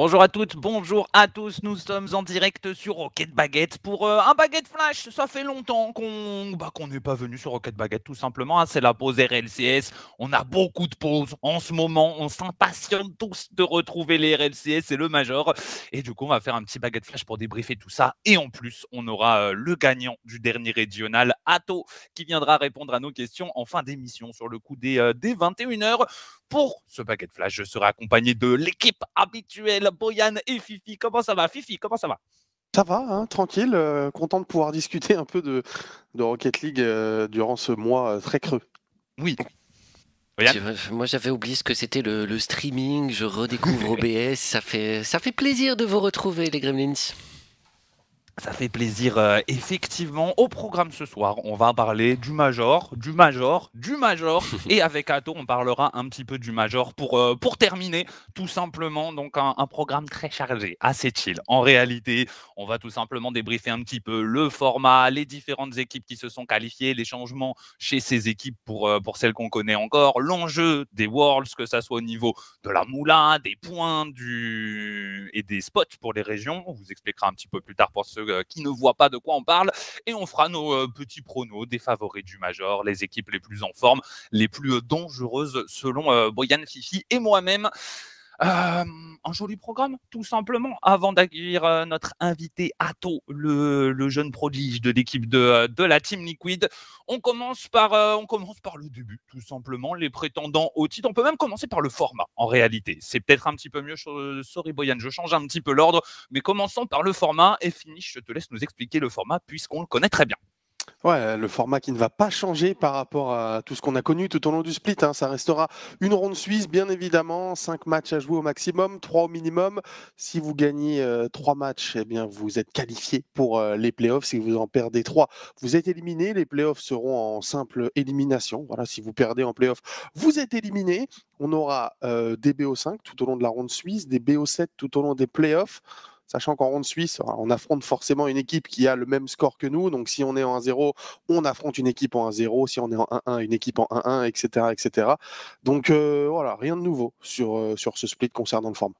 Bonjour à toutes, bonjour à tous. Nous sommes en direct sur Rocket Baguette pour euh, un Baguette Flash. Ça fait longtemps qu'on bah, qu'on n'est pas venu sur Rocket Baguette, tout simplement. Hein. C'est la pause RLCS. On a beaucoup de pauses en ce moment. On s'impatiente tous de retrouver les RLCS et le Major. Et du coup, on va faire un petit Baguette Flash pour débriefer tout ça. Et en plus, on aura euh, le gagnant du dernier régional, Atto, qui viendra répondre à nos questions en fin d'émission sur le coup des, euh, des 21h. Pour ce Baguette Flash, je serai accompagné de l'équipe habituelle Boyan et Fifi. Comment ça va, Fifi Comment ça va? Ça va, hein, tranquille, euh, content de pouvoir discuter un peu de, de Rocket League euh, durant ce mois euh, très creux. Oui. Moi j'avais oublié ce que c'était le, le, streaming, je redécouvre OBS, ça fait, ça fait plaisir de vous retrouver les Gremlins. Ça fait plaisir, euh, effectivement. Au programme ce soir, on va parler du Major, du Major, du Major. et avec Ato, on parlera un petit peu du Major pour, euh, pour terminer, tout simplement. Donc, un, un, programme très chargé, assez chill. En réalité, on va tout simplement débriefer un petit peu le format, les différentes équipes qui se sont qualifiées, les changements chez ces équipes pour, euh, pour celles qu'on connaît encore, l'enjeu des Worlds, que ça soit au niveau de la moula, des points du... et des spots pour les régions. On vous expliquera un petit peu plus tard pour ceux euh, qui ne voient pas de quoi on parle. Et on fera nos euh, petits pronos des favoris du Major, les équipes les plus en forme, les plus euh, dangereuses selon Boyan Fifi et moi-même. Euh, un joli programme, tout simplement, avant d'accueillir notre invité Atto, le, le jeune prodige de l'équipe de, de, la Team Liquid. On commence, par, euh, on commence par le début, tout simplement, les prétendants au titre. On peut même commencer par le format, en réalité. C'est peut-être un petit peu mieux. Sorry, Boyan, je change un petit peu l'ordre, mais commençons par le format. Et finish, je te laisse nous expliquer le format, puisqu'on le connaît très bien. Ouais, le format qui ne va pas changer par rapport à tout ce qu'on a connu tout au long du split. Hein. Ça restera une ronde suisse, bien évidemment, cinq matchs à jouer au maximum, trois au minimum. Si vous gagnez euh, trois matchs, eh bien, vous êtes qualifié pour euh, les playoffs. Si vous en perdez trois, vous êtes éliminé. Les playoffs seront en simple élimination. Voilà, si vous perdez en playoffs, vous êtes éliminé. On aura euh, des BO5 tout au long de la ronde suisse, des BO7 tout au long des playoffs sachant qu'en ronde suisse, on affronte forcément une équipe qui a le même score que nous. Donc si on est en 1-0, on affronte une équipe en 1-0. Si on est en 1-1, une équipe en 1-1, etc., etc. Donc euh, voilà, rien de nouveau sur, euh, sur ce split concernant le format.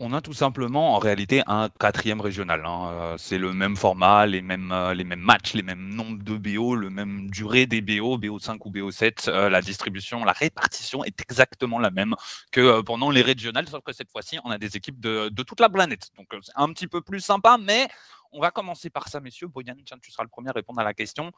On a tout simplement en réalité un quatrième régional. Hein. Euh, c'est le même format, les mêmes, euh, les mêmes matchs, les mêmes nombres de BO, le même durée des BO, BO5 ou BO7. Euh, la distribution, la répartition est exactement la même que pendant les régionales, sauf que cette fois-ci, on a des équipes de, de toute la planète. Donc c'est un petit peu plus sympa, mais on va commencer par ça, messieurs. Boyan, tiens, tu seras le premier à répondre à la question.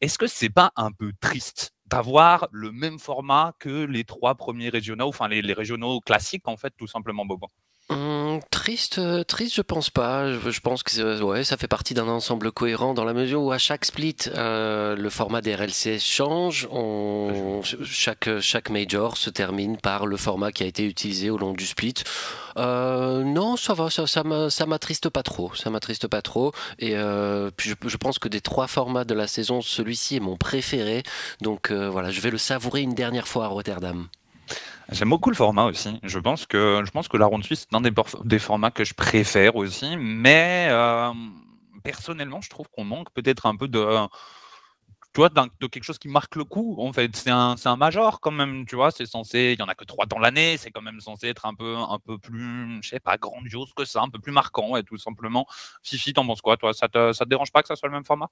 Est-ce que c'est pas un peu triste d'avoir le même format que les trois premiers régionaux, enfin les, les régionaux classiques, en fait, tout simplement, Bobo? Mmh, triste, euh, triste, je pense pas. Je, je pense que ouais, ça fait partie d'un ensemble cohérent dans la mesure où à chaque split, euh, le format des RLCS change. On, chaque chaque major se termine par le format qui a été utilisé au long du split. Euh, non, ça va, ça, ça m'attriste pas trop. Ça m'attriste pas trop. Et euh, puis je, je, pense que des trois formats de la saison, celui-ci est mon préféré. Donc euh, voilà, je vais le savourer une dernière fois à Rotterdam. J'aime beaucoup le format aussi. Je pense que, je pense que la ronde suisse, c'est un des, des, formats que je préfère aussi. Mais euh, personnellement, je trouve qu'on manque peut-être un peu de, de quelque chose qui marque le coup. En fait, c'est un, un major quand même, tu vois. C'est censé, il y en a que trois dans l'année. C'est quand même censé être un peu, un peu plus, je sais pas, grandiose que ça, un peu plus marquant, ouais, tout simplement. Fifi, t'en penses quoi, toi? Ça te, ça te dérange pas que ça soit le même format?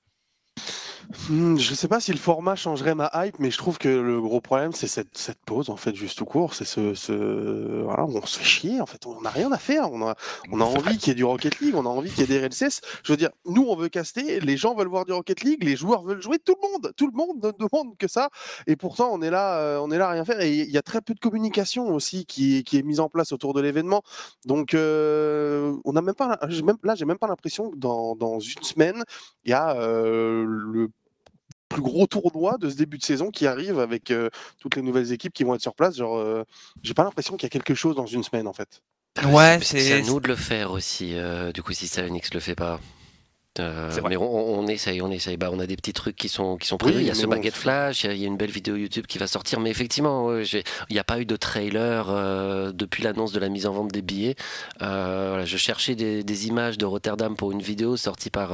Hmm, je sais pas si le format changerait ma hype, mais je trouve que le gros problème, c'est cette, cette, pause, en fait, juste tout court. C'est ce, ce, voilà, on se fait chier, en fait. On n'a rien à faire. On a, on a envie qu'il y ait du Rocket League, on a envie qu'il y ait des RLCS. Je veux dire, nous, on veut caster, les gens veulent voir du Rocket League, les joueurs veulent jouer, tout le monde, tout le monde ne demande que ça. Et pourtant, on est là, euh, on est là à rien faire. Et il y a très peu de communication aussi qui, qui est mise en place autour de l'événement. Donc, euh, on a même pas, même, là, j'ai même pas l'impression que dans, dans une semaine, il y a euh, le plus gros tournoi de ce début de saison qui arrive avec euh, toutes les nouvelles équipes qui vont être sur place. Genre, euh, j'ai pas l'impression qu'il y a quelque chose dans une semaine en fait. Ouais, c'est à nous de le faire aussi. Euh, du coup, si Salonix le fait pas. Euh, mais on, on, essaye, on essaye. Bah, on a des petits trucs qui sont, qui sont prévus. Oui, il y a ce baguette flash, il y, a, une belle vidéo YouTube qui va sortir. Mais effectivement, il n'y a pas eu de trailer euh, depuis l'annonce de la mise en vente des billets. Euh, voilà, je cherchais des, des, images de Rotterdam pour une vidéo sortie par,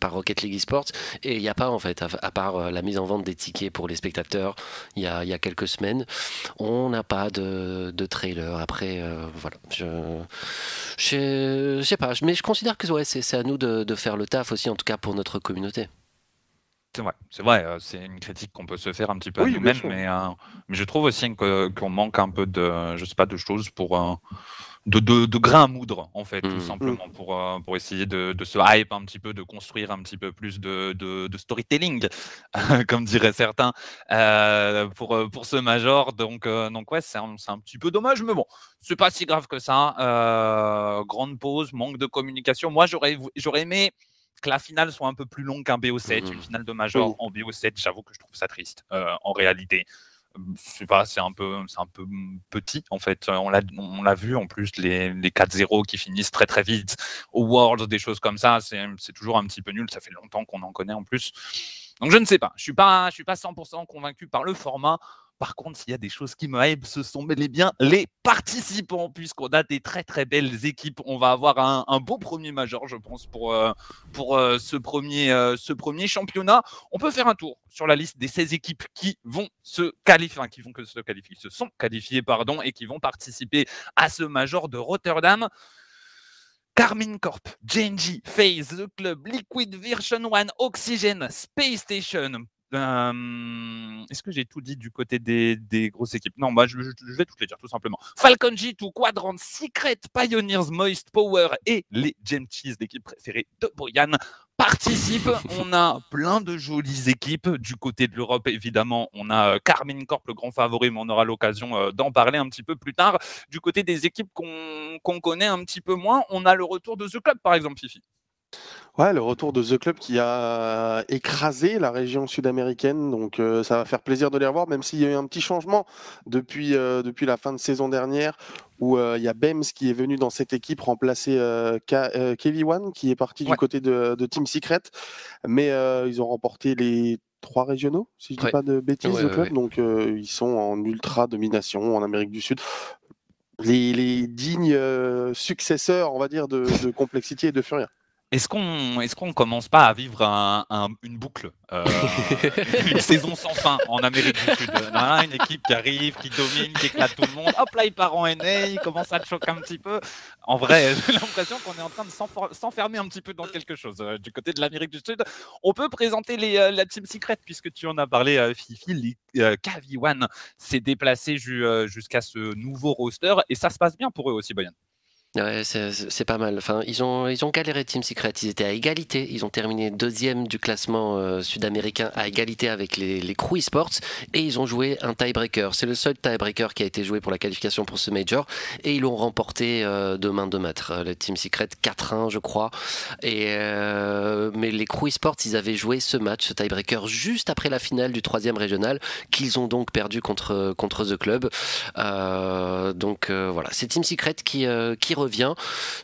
par Rocket League Esports. Et il n'y a pas, en fait, à, à, part la mise en vente des tickets pour les spectateurs, il y a, y a quelques semaines. On n'a pas de, de, trailer. Après, voilà. Je Je sais pas, mais je considère que ouais, c'est à nous de, de, faire le taf aussi, en tout cas pour notre communauté. C'est vrai, c'est vrai, euh, c'est une critique qu'on peut se faire un petit peu à nous-mêmes, mais, euh, mais, je trouve aussi qu'on manque un peu de, je sais pas, de choses pour, euh, de, de, de, grains à moudre, en fait, tout mmh. simplement, pour, pour essayer de, de, se hype un petit peu, de construire un petit peu plus de, de storytelling, comme diraient certains, pour, pour ce major. Donc, donc ouais, c'est un, un, petit peu dommage, mais bon, c'est pas si grave que ça. grande pause, manque de communication. Moi, j'aurais aimé que la finale soit un peu plus longue qu'un BO7, une mmh. finale de Major en BO7, j'avoue que je trouve ça triste euh, en réalité. Je pas, c'est un peu, c'est un peu petit en fait. On l'a, on l'a vu en plus les, les 4-0 qui finissent très très vite au World, des choses comme ça. C'est, c'est toujours un petit peu nul. Ça fait longtemps qu'on en connaît en plus. Donc je ne sais pas. Je suis pas, je suis pas 100% convaincu par le format. Par contre, s'il y a des choses qui me hype, ce sont bel et bien les participants, puisqu'on a des très très belles équipes. On va avoir un, beau premier major, je pense, pour, euh, euh, ce, premier, euh, ce premier championnat. On peut faire un tour sur la liste des 16 équipes qui vont se qualifier, qui vont que se qualifier, se sont qualifiées, pardon, et qui vont participer à ce major de Rotterdam. Carmine Corp, JNG, FaZe, The Club, Liquid Version One, Oxygen, Space Station, est-ce que j'ai tout dit du côté des, grosses équipes? Non, bah, je, vais toutes les dire tout simplement. Falcon G2, Quadrant, Secret, Pioneers, Moist, Power et les Gem Cheese, l'équipe préférée de Boyan, participent. on a plein de jolies équipes. Du côté de l'Europe, évidemment, on a euh, Carmine Corp, le grand favori, mais on aura l'occasion euh, d'en parler un petit peu plus tard. Du côté des équipes qu'on connaît un petit peu moins, on a le retour de The Club, par exemple, Fifi. Ouais, le retour de The Club qui a écrasé la région sud-américaine, donc euh, ça va faire plaisir de les revoir, même s'il y a eu un petit changement depuis, euh, depuis la fin de saison dernière, où euh, il y a Bems qui est venu dans cette équipe remplacer Kelly One, qui est parti du côté de, Team Secret, mais ils ont remporté les trois régionaux, si je ne dis pas de bêtises, The Club, donc ils sont en ultra domination en Amérique du Sud. Les, dignes successeurs, on va dire, de, de Complexity et de Furia. Est-ce qu'on est qu'on commence pas à vivre une boucle, euh, une saison sans fin en Amérique du Sud? Une équipe qui arrive, qui domine, qui éclate tout le monde. Hop là, il part en NA, il commence à te choquer un petit peu. En vrai, j'ai l'impression qu'on est en train de s'enfermer un petit peu dans quelque chose. Euh, du côté de l'Amérique du Sud, on peut présenter les, euh, la Team Secret puisque tu en as parlé, Fifi. Les Kavi-One s'est déplacé jusqu'à ce nouveau roster et ça se passe bien pour eux aussi, Boyan. Ouais, c'est pas mal. Enfin, ils ont, ils ont galéré Team Secret. Ils étaient à égalité. Ils ont terminé deuxième du classement euh, sud-américain à égalité avec les, les Crew Esports et ils ont joué un tiebreaker. C'est le seul tiebreaker qui a été joué pour la qualification pour ce major et ils l'ont remporté euh, de main de maître. Euh, le Team Secret 4-1, je crois. Et mais les Crew Esports, ils avaient joué ce match, ce tiebreaker, juste après la finale du troisième régional qu'ils ont donc perdu contre contre The Club. donc voilà, c'est Team Secret qui qui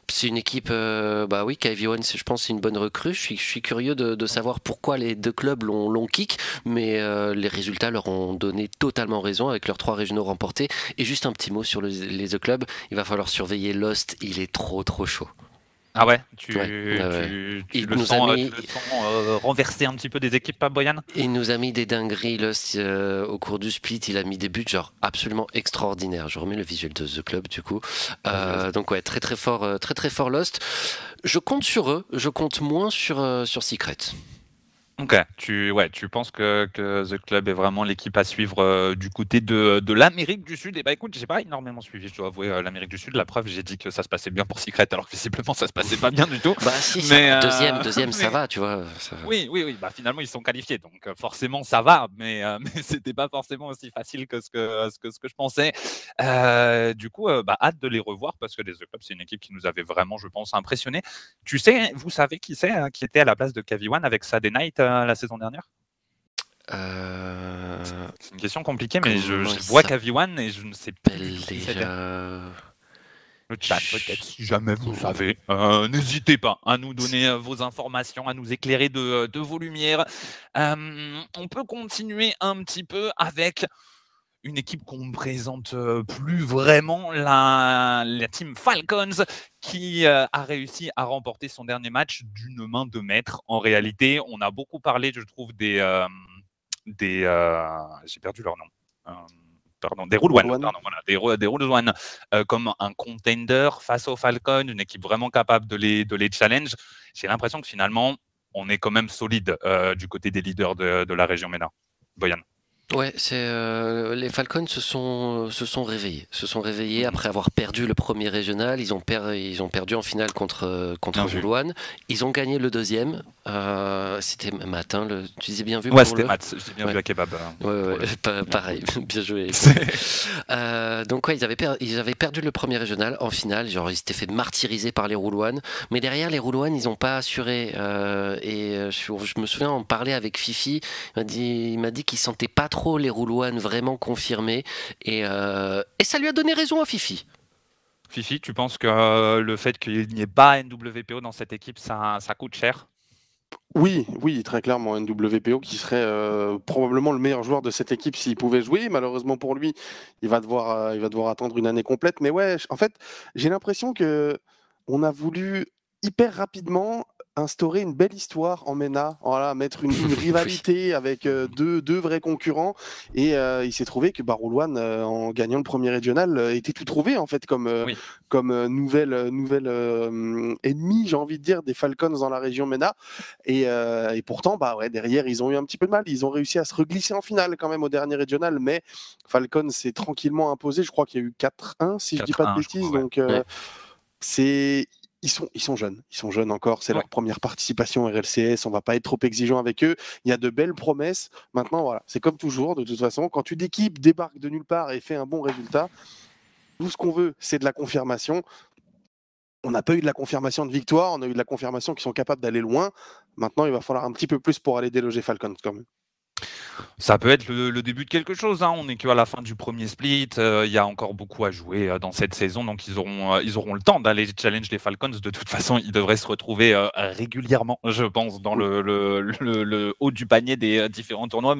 C'est une équipe, euh, bah oui, KV1, je pense, c'est une bonne recrue. Je suis, curieux de, savoir pourquoi les deux clubs l'ont kick, mais euh, les résultats leur ont donné totalement raison avec leurs trois régionaux remportés. Et juste un petit mot sur les The Club, il va falloir surveiller Lost, il est trop trop chaud. Ah ouais, tu, le, sens, renverser un petit peu des équipes, pas Boyan? Il nous a mis des dingueries euh, au cours du split. Il a mis des buts genre absolument extraordinaires. Je remets le visuel de The Club du coup. Euh, donc ouais, très très fort, euh, très très fort Lost. Je compte sur eux. Je compte moins sur sur Secret. Ok, tu, ouais, tu penses que, que The Club est vraiment l'équipe à suivre euh, du côté de, de l'Amérique du Sud? Et bah écoute, j'ai pas énormément suivi, je dois avouer, euh, l'Amérique du Sud. La preuve, j'ai dit que ça se passait bien pour Secret, alors que visiblement ça se passait pas bien du tout. Bah si, mais, euh, deuxième, deuxième, ça va, tu vois. Oui, oui, oui. Bah finalement ils sont qualifiés, donc forcément ça va, mais mais c'était pas forcément aussi facile que ce que ce que, ce que je pensais. du coup, bah hâte de les revoir parce que les The Club c'est une équipe qui nous avait vraiment, je pense, impressionné. Tu sais, vous savez qui c'est qui était à la place de Kavi1 avec Saturday Night la saison dernière euh... C'est une question compliquée, mais je, vois Kavi1 et je ne sais pas. Déjà... Le chat, peut-être, si jamais vous savez. Euh, n'hésitez pas à nous donner euh, vos informations, à nous éclairer de, euh, de vos lumières. on peut continuer un petit peu avec une équipe qu'on ne présente plus vraiment, la, la team Falcons, qui a réussi à remporter son dernier match d'une main de maître. En réalité, on a beaucoup parlé, je trouve, des... des J'ai perdu leur nom. pardon, des Roule One, pardon, voilà, des, des One comme un contender face aux Falcons, une équipe vraiment capable de les, de les challenge. J'ai l'impression que finalement, on est quand même solide du côté des leaders de, de la région MENA. Boyan. Ouais, c'est euh, les Falcons se sont se sont réveillés, se sont réveillés mhm. après avoir perdu le premier régional. Ils ont ils ont perdu en finale contre contre Roulouane. Ils ont gagné le deuxième. Euh, c'était matin. Le, tu disais bien vu. Ouais, c'était Matt. J'ai bien vu à kebab. Hein. Ouais, pareil, bien joué. euh, donc ouais, ils avaient ils avaient perdu le premier régional en finale. Genre ils s'étaient fait martyriser par les Roulouanes. Mais derrière les Roulouanes, ils n'ont pas assuré. Euh, et je, je, me souviens en parler avec Fifi. Il m'a dit il m'a dit qu'il sentait pas trop les Roulouanes vraiment confirmés. Et, euh, et ça lui a donné raison à Fifi. Fifi, tu penses que euh, le fait qu'il n'y ait pas NWPO dans cette équipe, ça, ça coûte cher? Oui, oui, très clairement, NWPO qui serait euh, probablement le meilleur joueur de cette équipe s'il pouvait jouer. Malheureusement pour lui, il va devoir, il va devoir attendre une année complète. Mais ouais, en fait, j'ai l'impression que on a voulu hyper rapidement instaurer une belle histoire en MENA, voilà, mettre une, rivalité avec euh, deux, deux, vrais concurrents. Et euh, il s'est trouvé que Baroulouane, euh, en gagnant le premier régional, était tout trouvé en fait comme, comme nouvelle, nouvelle ennemie, j'ai envie de dire, des Falcons dans la région MENA. Et, et, pourtant, bah ouais, derrière, ils ont eu un petit peu de mal. Ils ont réussi à se reglisser en finale quand même au dernier régional, mais Falcon s'est tranquillement imposé. Je crois qu'il y a eu 4-1, si je dis pas de bêtises. Donc, c'est ils sont, ils sont jeunes, ils sont jeunes encore, c'est leur première participation RLCS, on va pas être trop exigeant avec eux. Il y a de belles promesses. Maintenant, voilà, c'est comme toujours, de toute façon, quand une équipe débarque de nulle part et fait un bon résultat, tout ce qu'on veut, c'est de la confirmation. On n'a pas eu de la confirmation de victoire, on a eu de la confirmation qu'ils sont capables d'aller loin. Maintenant, il va falloir un petit peu plus pour aller déloger Falcons quand même. Ça peut être le, début de quelque chose. Hein. On n'est qu'à la fin du premier split. Euh, il y a encore beaucoup à jouer euh, dans cette saison. Donc, ils auront, euh, le temps d'aller challenge les Falcons. De toute façon, ils devraient se retrouver régulièrement, je pense, dans le, le, haut du panier des différents tournois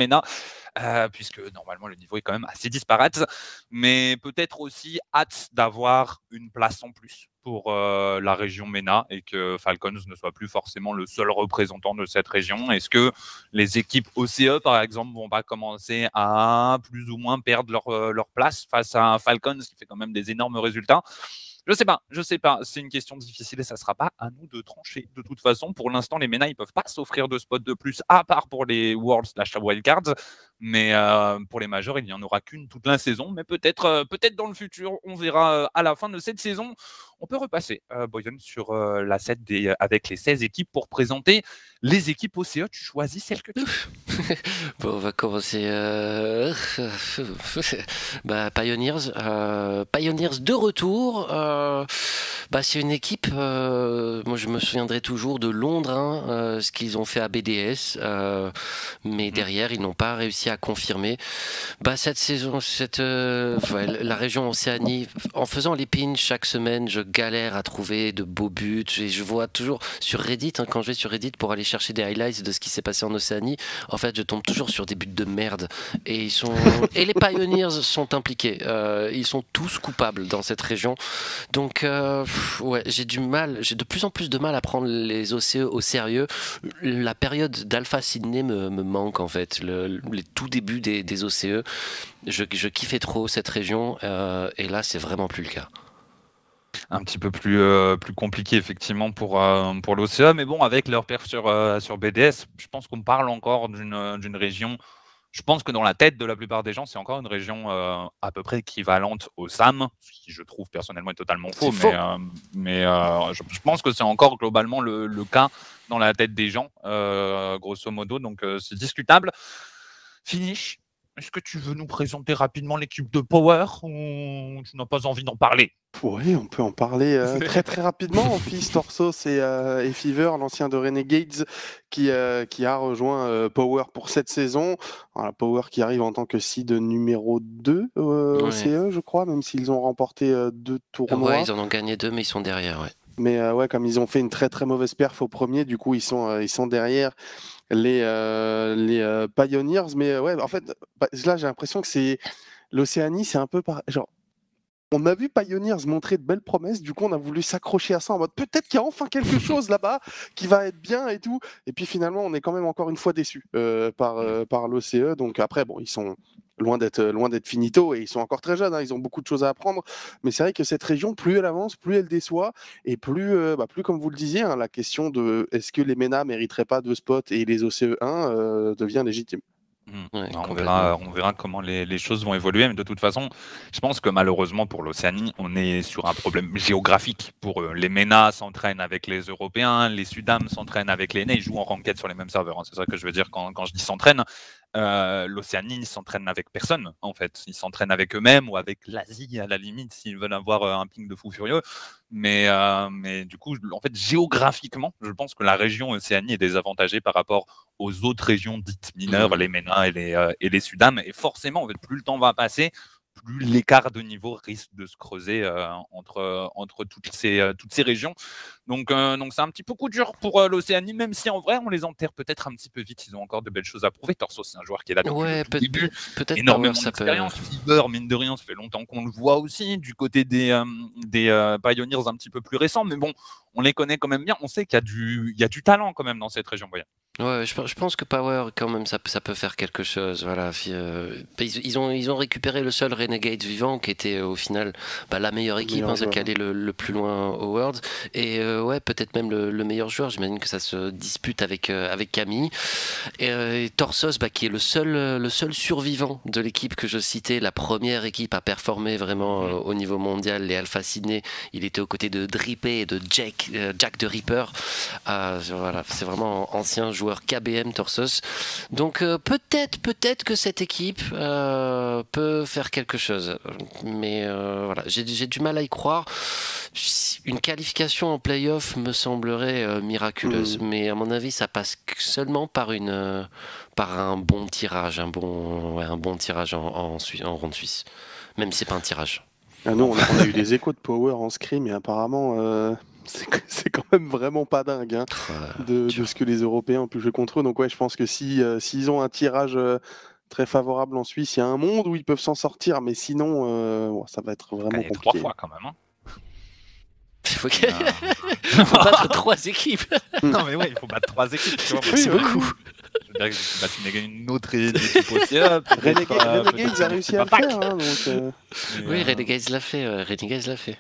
MENA, puisque normalement, le niveau est quand même assez disparate. Mais peut-être aussi hâte d'avoir une place en plus pour euh, la région MENA et que Falcons ne soit plus forcément le seul représentant de cette région Est-ce que les équipes OCE, par exemple, vont pas commencer à plus ou moins perdre leur, euh, leur place face à Falcons qui fait quand même des énormes résultats? Je sais pas, je sais pas. C'est une question difficile et ça sera pas à nous de trancher. De toute façon, pour l'instant, les MENA, ils peuvent pas s'offrir de spots de plus, à part pour les Worlds slash Wildcards. Mais euh, pour les majors, il n'y en aura qu'une toute la saison. Mais peut-être euh, peut-être dans le futur, on verra euh, à la fin de cette saison. On peut repasser, Boyan, sur la set des, avec les 16 équipes pour présenter les équipes OCE. Tu choisis celle que tu veux. bon, on va commencer. bah, Pioneers. Pioneers de retour. Bah, c'est une équipe, moi je me souviendrai toujours de Londres, hein, ce qu'ils ont fait à BDS, mais mm. derrière ils n'ont pas réussi à confirmer. Bah, cette saison, cette, la région Océanie, en faisant les pins chaque semaine, je galère à trouver de beaux buts. Et je vois toujours sur Reddit, hein, quand je vais sur Reddit pour aller chercher des highlights de ce qui s'est passé en Océanie, en fait je tombe toujours sur des buts de merde. Et, ils sont... et les Pioneers sont impliqués. ils sont tous coupables dans cette région. Donc, euh, ouais, j'ai du mal, j'ai de plus en plus de mal à prendre les OCE au sérieux. La période d'Alpha Sydney me, manque en fait, le, les tout débuts des, des OCE. Je, je, kiffais trop cette région euh, et là, c'est vraiment plus le cas un petit peu plus, euh, plus compliqué effectivement pour, pour l'OCE. Mais bon, avec leur perf sur, sur BDS, je pense qu'on parle encore d'une région je pense que dans la tête de la plupart des gens, c'est encore une région euh, à peu près équivalente au SAM, ce qui je trouve personnellement est totalement faux, mais, euh, euh, je, pense que c'est encore globalement le, cas dans la tête des gens, grosso modo, donc c'est discutable. Finish, est-ce que tu veux nous présenter rapidement l'équipe de Power ou tu n'as pas envie d'en parler? Oui, on peut en parler euh, très très rapidement. Fils Torso, c'est euh, Fever, l'ancien de Renegades, qui, euh, qui a rejoint euh, Power pour cette saison. Power qui arrive en tant que seed numéro 2 au CE, je crois, même s'ils ont remporté deux tournois. Ouais, ils en ont gagné deux, mais ils sont derrière. Ouais. Mais ouais, comme ils ont fait une très très mauvaise perf au premier, du coup ils sont, ils sont derrière les, euh, les euh, Pioneers. Mais ouais, en fait, bah, là, j'ai l'impression que c'est l'Océanie, c'est un peu par... genre. On a vu Pioneers montrer de belles promesses, du coup on a voulu s'accrocher à ça en mode peut-être qu'il y a enfin quelque chose là-bas qui va être bien et tout. Et puis finalement on est quand même encore une fois déçu euh, par, par l'OCE. Donc après bon ils sont loin d'être loin d'être finito et ils sont encore très jeunes, hein, ils ont beaucoup de choses à apprendre. Mais c'est vrai que cette région, plus elle avance, plus elle déçoit et plus, bah, plus comme vous le disiez, hein, la question de est-ce que les MENA mériteraient pas deux spots et les OCE1 devient légitime. Mmh. on, verra, on, verra, comment les, choses vont évoluer, mais de toute façon, je pense que malheureusement pour l'Océanie, on est sur un problème géographique. Pour eux. les MENA s'entraînent avec les Européens, les Sudam s'entraînent avec les NA, ils jouent en ranked sur les mêmes serveurs. Hein. C'est ça que je veux dire quand, quand je dis s'entraînent. Euh, L'Océanie, ils s'entraînent avec personne, en fait. Ils s'entraînent avec eux-mêmes ou avec l'Asie, à la limite, s'ils veulent avoir euh, un ping de fou furieux. Mais, euh, mais du coup, en fait, géographiquement, je pense que la région Océanie est désavantagée par rapport aux autres régions dites mineures, mmh. les MENA et les, et les Sudam. Et forcément, en fait, plus le temps va passer, plus l'écart de niveau risque de se creuser euh, entre, entre toutes, ces, euh, toutes ces régions. Donc, euh, donc c'est un petit peu coup dur pour l'Océanie, même si en vrai, on les enterre peut-être un petit peu vite. Ils ont encore de belles choses à prouver. Torso, c'est un joueur qui est là depuis ouais, le début. Peut-être énormément d'expérience. Fever, mine de rien, ça fait longtemps qu'on le voit aussi. Du côté des, des Pioneers un petit peu plus récents, mais bon, on les connaît quand même bien. On sait qu'il y, a du, il y a du talent quand même dans cette région. Voyez. Ouais, je, pense que Power, quand même, ça, ça peut faire quelque chose. Voilà. Euh, ils, ont, ils ont récupéré le seul Renegade vivant qui était au final bah, la meilleure équipe, hein, celle qui allait le, plus loin au World. Et euh, ouais, peut-être même le, meilleur joueur. J'imagine que ça se dispute avec, euh, avec Camille. Et, Torsos, bah, qui est le seul, le seul survivant de l'équipe que je citais, la première équipe à performer vraiment au niveau mondial, les Alpha Sydney. Il était aux côtés de Drippé et de Jack, Jack the Ripper. voilà, c'est vraiment ancien joueur KBM Torsos. Donc euh, peut-être, peut-être que cette équipe euh, peut faire quelque chose. Mais euh, voilà, j'ai du mal à y croire. Une qualification en playoff me semblerait miraculeuse, mm. mais à mon avis, ça passe seulement par une, par un bon tirage, un bon, un bon tirage en, en, en ronde suisse, même si c'est pas un tirage. Ah non, on a, eu des échos de Power en scrim, mais apparemment, c'est quand même vraiment pas dingue hein, de, ce que les Européens ont pu jouer contre eux. Donc ouais, je pense que si euh, s'ils ont un tirage euh, très favorable en Suisse, il y a un monde où ils peuvent s'en sortir, mais sinon, euh, ça va être vraiment compliqué. Trois fois quand même. Hein. Il faut, battre trois équipes. non mais ouais, il faut battre trois équipes. C'est beaucoup. Je veux dire que une autre équipe aussi. Renegades a réussi à le faire. Hein, donc, oui, Renegades l'a fait. Renegades l'a fait.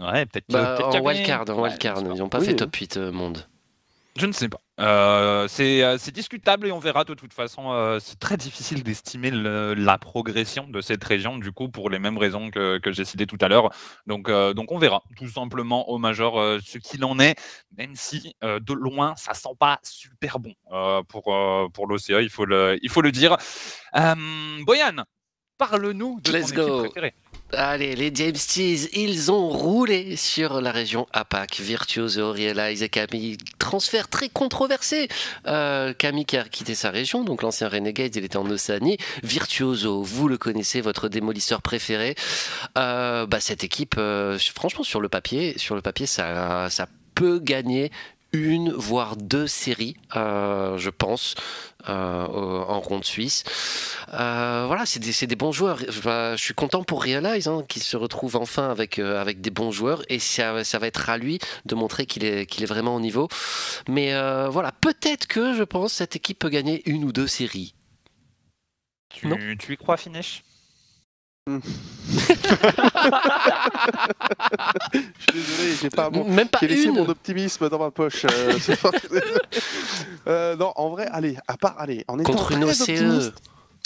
Ouais, peut-être bah, en wildcard, en wildcard. ils n'ont pas fait top 8 euh, monde. Je ne sais pas. Euh, euh, c'est discutable et on verra de toute façon. c'est très difficile d'estimer la progression de cette région, du coup, pour les mêmes raisons que, que j'ai citées tout à l'heure. Donc, donc on verra tout simplement au Major ce qu'il en est, même si de loin, ça sent pas super bon pour, pour l'OCA, il, faut le, il faut le dire. Boyan, parle-nous de Let's ton go. équipe préférée. Allez, les James Tees, ils ont roulé sur la région APAC. Virtuoso, Realize et Camille. Transfert très controversé. Euh, Camille qui a quitté sa région, donc l'ancien Renegade, il était en Océanie. Virtuoso, vous le connaissez, votre démolisseur préféré. Euh, bah, cette équipe, euh, franchement, sur le papier, sur le papier, ça, ça peut gagner une voire deux séries, euh, je pense, euh, en ronde suisse. Euh, voilà, c'est des, des, bons joueurs. Je, suis content pour Realize hein, qui se retrouve enfin avec, avec des bons joueurs et ça, ça va être à lui de montrer qu'il est, qu'il est vraiment au niveau. Mais voilà, peut-être que je pense cette équipe peut gagner une ou deux séries. Tu, tu y crois, Finish je suis désolé, j'ai pas, Même pas laissé une. mon optimisme dans ma poche. Euh, euh, non, en vrai, allez, à part, allez, en étant Contre une très OCE, optimiste,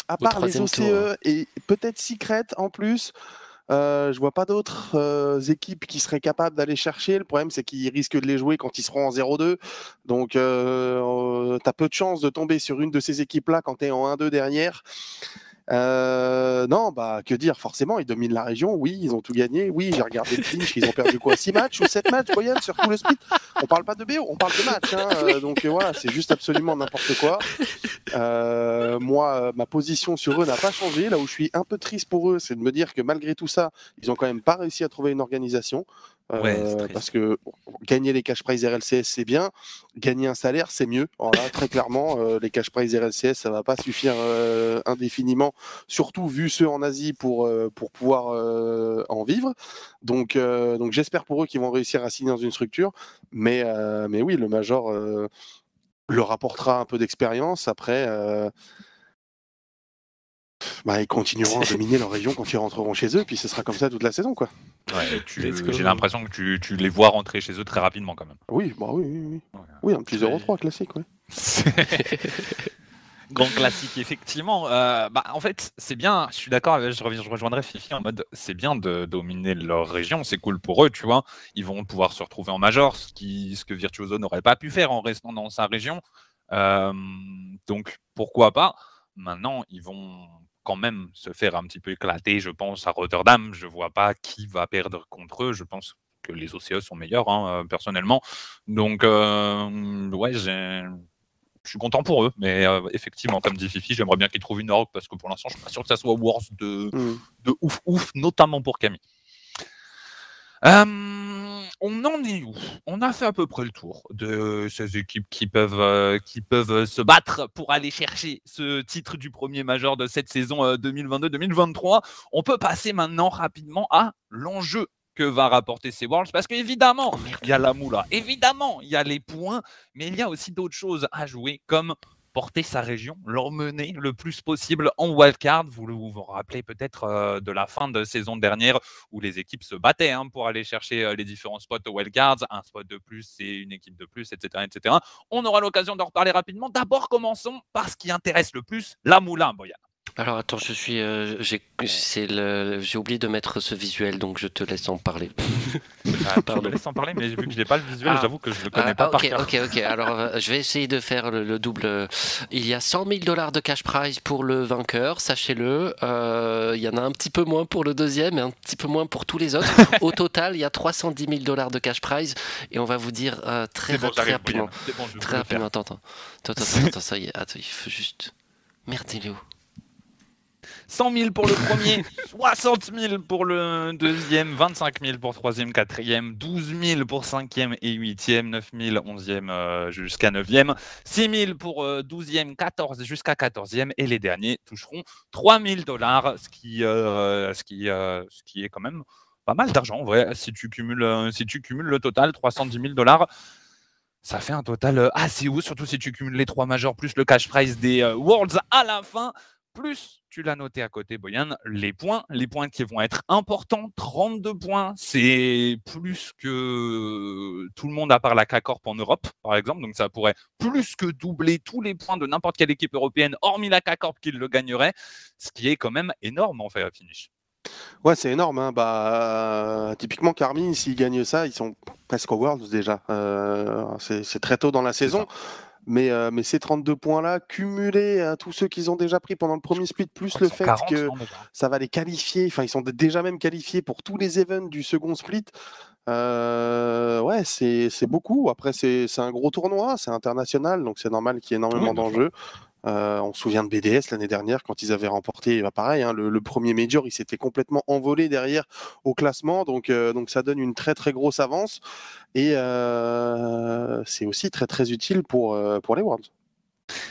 à part les OCE tour. et peut-être Secret en plus, euh, je vois pas d'autres euh, équipes qui seraient capables d'aller chercher. Le problème, c'est qu'ils risquent de les jouer quand ils seront en 0-2. Donc, euh, tu as peu de chances de tomber sur une de ces équipes-là quand tu es en 1-2 derrière. Euh, non, bah que dire, forcément, ils dominent la région. Oui, ils ont tout gagné. Oui, j'ai regardé le finish, ils ont perdu quoi 6 matchs ou 7 matchs, Boyan, sur tout le split On parle pas de BO, on parle de match. Hein, euh, donc voilà, c'est juste absolument n'importe quoi. Euh, moi, ma position sur eux n'a pas changé. Là où je suis un peu triste pour eux, c'est de me dire que malgré tout ça, ils ont quand même pas réussi à trouver une organisation. Euh, parce que gagner les cash prize RLCS c'est bien, gagner un salaire c'est mieux. Très clairement, euh, les cash prize RLCS ça va pas suffire euh, indéfiniment, surtout vu ceux en Asie pour pour pouvoir en vivre. Donc donc j'espère pour eux qu'ils vont réussir à signer dans une structure, mais mais oui le major leur apportera un peu d'expérience. Après Bah, ils continueront à dominer leur région quand ils rentreront chez eux, puis ce sera comme ça toute la saison, quoi. J'ai l'impression que tu, les vois rentrer chez eux très rapidement, quand même. Oui, bah oui, oui, oui. Oui, un petit 0-3 classique, oui. Grand classique, effectivement. Euh, bah, en fait, c'est bien, je suis d'accord, je, je rejoindrai Fifi en mode c'est bien de dominer leur région, c'est cool pour eux, tu vois. Ils vont pouvoir se retrouver en Major, ce, qui, ce que Virtuoso n'aurait pas pu faire en restant dans sa région. Euh, donc, pourquoi pas Maintenant, ils vont quand même se faire un petit peu éclater, je pense, à Rotterdam. Je vois pas qui va perdre contre eux. Je pense que les OCE sont meilleurs, hein, euh, personnellement. Donc, euh, ouais, je suis content pour eux. Mais effectivement, comme dit Fifi, j'aimerais bien qu'ils trouvent une orgue parce que pour l'instant, je suis pas sûr que ça soit Wars de, mmh. de ouf, ouf, notamment pour Camille on en est où? On a fait à peu près le tour de ces équipes qui peuvent, euh, qui peuvent se battre pour aller chercher ce titre du premier major de cette saison 2022-2023. Euh, on peut passer maintenant rapidement à l'enjeu que va rapporter ces Worlds parce qu'évidemment, oh, il y a la moula, évidemment, il y a les points, mais il y a aussi d'autres choses à jouer comme porter sa région, l'emmener le plus possible en wildcard. Vous vous, rappelez peut-être euh, de la fin de saison dernière où les équipes se battaient hein, pour aller chercher euh, les différents spots au wildcards. Un spot de plus, c'est une équipe de plus, etc. etc. On aura l'occasion d'en reparler rapidement. D'abord, commençons par ce qui intéresse le plus, la moulin, Boyan. Alors attends, je suis, euh, j'ai, oublié de mettre ce visuel, donc je te laisse en parler. Ah, je te laisse en parler, mais vu que je n'ai pas le visuel, ah. j'avoue que je le connais ah, pas par cœur. Ok, ok. Alors euh, je vais essayer de faire le, double. Il y a 100 000 dollars de cash prize pour le vainqueur, sachez-le. Euh, il y en a un petit peu moins pour le deuxième et un petit peu moins pour tous les autres. Au total, il y a 310 000 dollars de cash prize et on va vous dire très, rapidement. très rapidement. Attends, attends, attends, attends, ça y est. Attends, il faut juste. Merde, il est où? 100 000 pour le premier, 60 000 pour le deuxième, 25 000 pour troisième, quatrième, 12 000 pour cinquième et huitième, 9 000 onzième euh, jusqu'à neuvième, 6 000 pour euh, douzième, 14 jusqu'à quatorzième et les derniers toucheront 3 000 dollars, ce qui, euh, ce, qui, ce qui est quand même pas mal d'argent en vrai. Si tu cumules, si tu cumules le total, 310 000 dollars ça fait un total assez haut, surtout si tu cumules les trois majors plus le cash prize des Worlds à la fin plus, tu l'as noté à côté, Boyan, les points, les points qui vont être importants, 32 points, c'est plus que tout le monde à part la K-Corp en Europe, par exemple, donc ça pourrait plus que doubler tous les points de n'importe quelle équipe européenne, hormis la K-Corp qui le gagnerait, ce qui est quand même énorme en fait à finish. Ouais, c'est énorme. Hein. Bah, typiquement, Carmine, s'ils gagnent ça, ils sont presque au Worlds déjà. Euh, c'est très tôt dans la saison. Mais, euh, mais ces 32 points-là, cumulés à tous ceux qu'ils ont déjà pris pendant le premier split, plus le fait que ça va les qualifier, enfin ils sont déjà même qualifiés pour tous les events du second split, euh, ouais, c'est beaucoup. Après, c'est un gros tournoi, c'est international, donc c'est normal qu'il y ait énormément d'enjeux. Euh, on se souvient de BDS l'année dernière quand ils avaient remporté, bah, pareil, hein, le, premier major, il s'était complètement envolé derrière au classement, donc, euh, donc ça donne une très très grosse avance et euh, c'est aussi très très utile pour, pour les Worlds.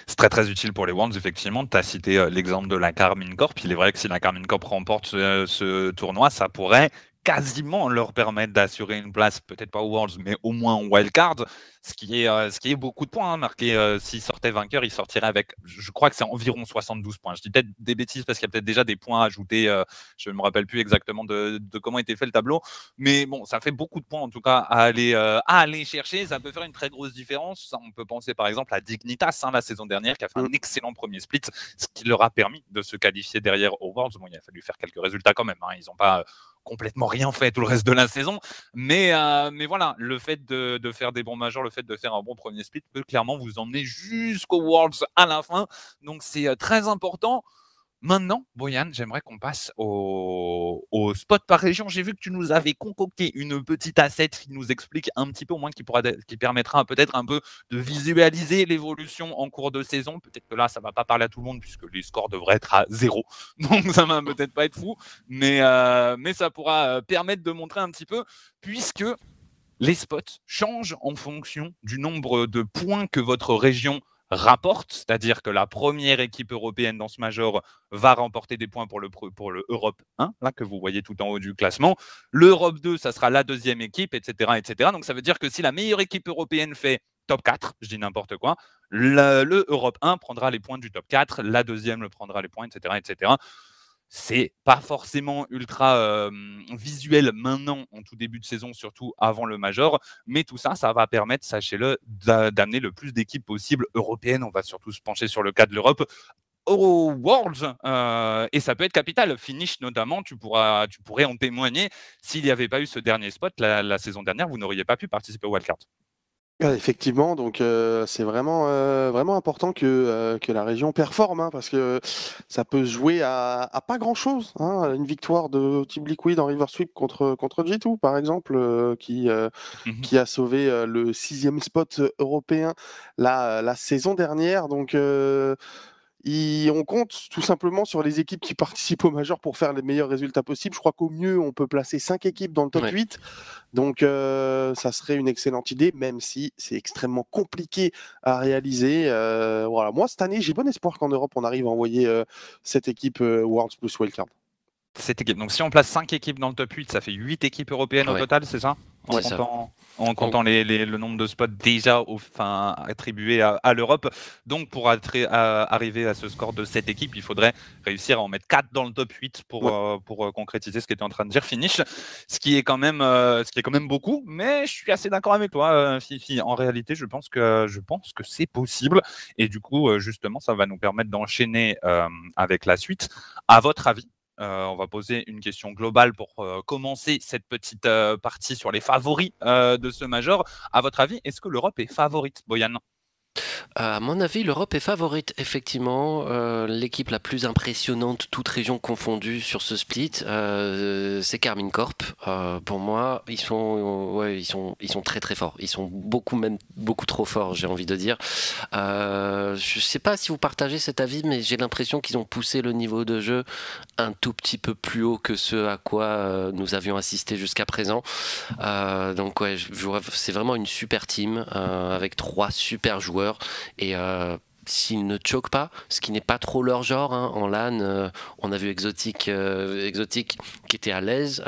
C'est très très utile pour les Worlds, effectivement. Tu as cité l'exemple de la Carmine Corp. Il est vrai que si la Carmine Corp remporte ce tournoi, ça pourrait quasiment leur permettre d'assurer une place, peut-être pas au Worlds, mais au moins en wildcard, ce qui est, euh, ce qui est beaucoup de points. Hein, marqué, euh, s'il sortait vainqueur, il sortirait avec, je crois que c'est environ 72 points. Je dis peut-être des bêtises parce qu'il y a peut-être déjà des points ajoutés. Euh, je ne me rappelle plus exactement de, comment était fait le tableau, mais bon, ça fait beaucoup de points en tout cas à aller, à aller chercher. Ça peut faire une très grosse différence. On peut penser par exemple à Dignitas hein, la saison dernière qui a fait un mm. excellent premier split, ce qui leur a permis de se qualifier derrière au Worlds. Bon, il a fallu faire quelques résultats quand même. Hein. Ils n'ont pas complètement rien fait tout le reste de la saison. Mais, euh, mais voilà, le fait de, de, faire des bons majors, le fait de faire un bon premier split peut clairement vous emmener jusqu'au Worlds à la fin. Donc c'est euh, très important. Maintenant, Boyan, j'aimerais qu'on passe au, spot par région. J'ai vu que tu nous avais concocté une petite asset qui nous explique un petit peu, au moins qui, pourra, qui permettra peut-être un peu de visualiser l'évolution en cours de saison. Peut-être que là, ça ne va pas parler à tout le monde puisque les scores devraient être à zéro. Donc ça va peut-être pas être fou, mais, euh, mais ça pourra euh, permettre de montrer un petit peu puisque les spots changent en fonction du nombre de points que votre région rapporte, c'est-à-dire que la première équipe européenne dans ce major va remporter des points pour le, le Europe 1, là que vous voyez tout en haut du classement. L'Europe 2, ça sera la deuxième équipe, etc., etc. Donc ça veut dire que si la meilleure équipe européenne fait top 4, je dis n'importe quoi, le Europe 1 prendra les points du top 4, la deuxième le prendra les points, etc. etc c'est pas forcément ultra visuel maintenant en tout début de saison, surtout avant le Major, mais tout ça, ça va permettre, sachez-le, d'amener le plus d'équipes possibles européennes. On va surtout se pencher sur le cas de l'Europe au Worlds et ça peut être capital. Finish notamment, tu, pourrais en témoigner. S'il n'y avait pas eu ce dernier spot la, la saison dernière, vous n'auriez pas pu participer au wildcard effectivement, donc c'est vraiment, vraiment important que, que la région performe, hein, parce que ça peut jouer à, pas grand-chose. Hein. Une victoire de Team Liquid en River Sweep contre, contre G2, par exemple, qui, mmh qui a sauvé le sixième spot européen la, la saison dernière. Donc on compte tout simplement sur les équipes qui participent au majeur pour faire les meilleurs résultats possibles. Je crois qu'au mieux, on peut placer 5 équipes dans le top 8. Donc, euh, ça serait une excellente idée, même si c'est extrêmement compliqué à réaliser. Euh, voilà. Moi, cette année, j'ai bon espoir qu'en Europe, on arrive à envoyer euh, cette équipe Worlds plus Wildcard. Cette équipe. Donc, si on place 5 équipes dans le top 8, ça fait 8 équipes européennes au total, c'est ça? En comptant le nombre de spots déjà attribués à, l'Europe. Donc, pour arriver à ce score de cette équipe, il faudrait réussir à en mettre 4 dans le top 8 pour, euh, pour euh, concrétiser ce qu'était en train de dire Finish, ce qui est quand même, euh, ce qui est quand même beaucoup. Mais je suis assez d'accord avec toi, Fifi. En réalité, je pense que, je pense que c'est possible. Et du coup, justement, ça va nous permettre d'enchaîner avec la suite. À votre avis, euh, on va poser une question globale pour euh, commencer cette petite euh, partie sur les favoris de ce major. À votre avis, est-ce que l'Europe est favorite, Boyan à mon avis, l'Europe est favorite, effectivement. Euh, l'équipe la plus impressionnante, toute région confondue sur ce split, euh, c'est Carmine Corp. Euh, pour moi, ils sont, très très forts. Ils sont beaucoup même beaucoup trop forts, j'ai envie de dire. je ne sais pas si vous partagez cet avis, mais j'ai l'impression qu'ils ont poussé le niveau de jeu un tout petit peu plus haut que ce à quoi nous avions assisté jusqu'à présent. donc c'est vraiment une super team avec trois super joueurs. Et euh, s'ils ne choquent pas, ce qui n'est pas trop leur genre. Hein. En LAN, euh, on a vu euh, Exotique qui était à l'aise,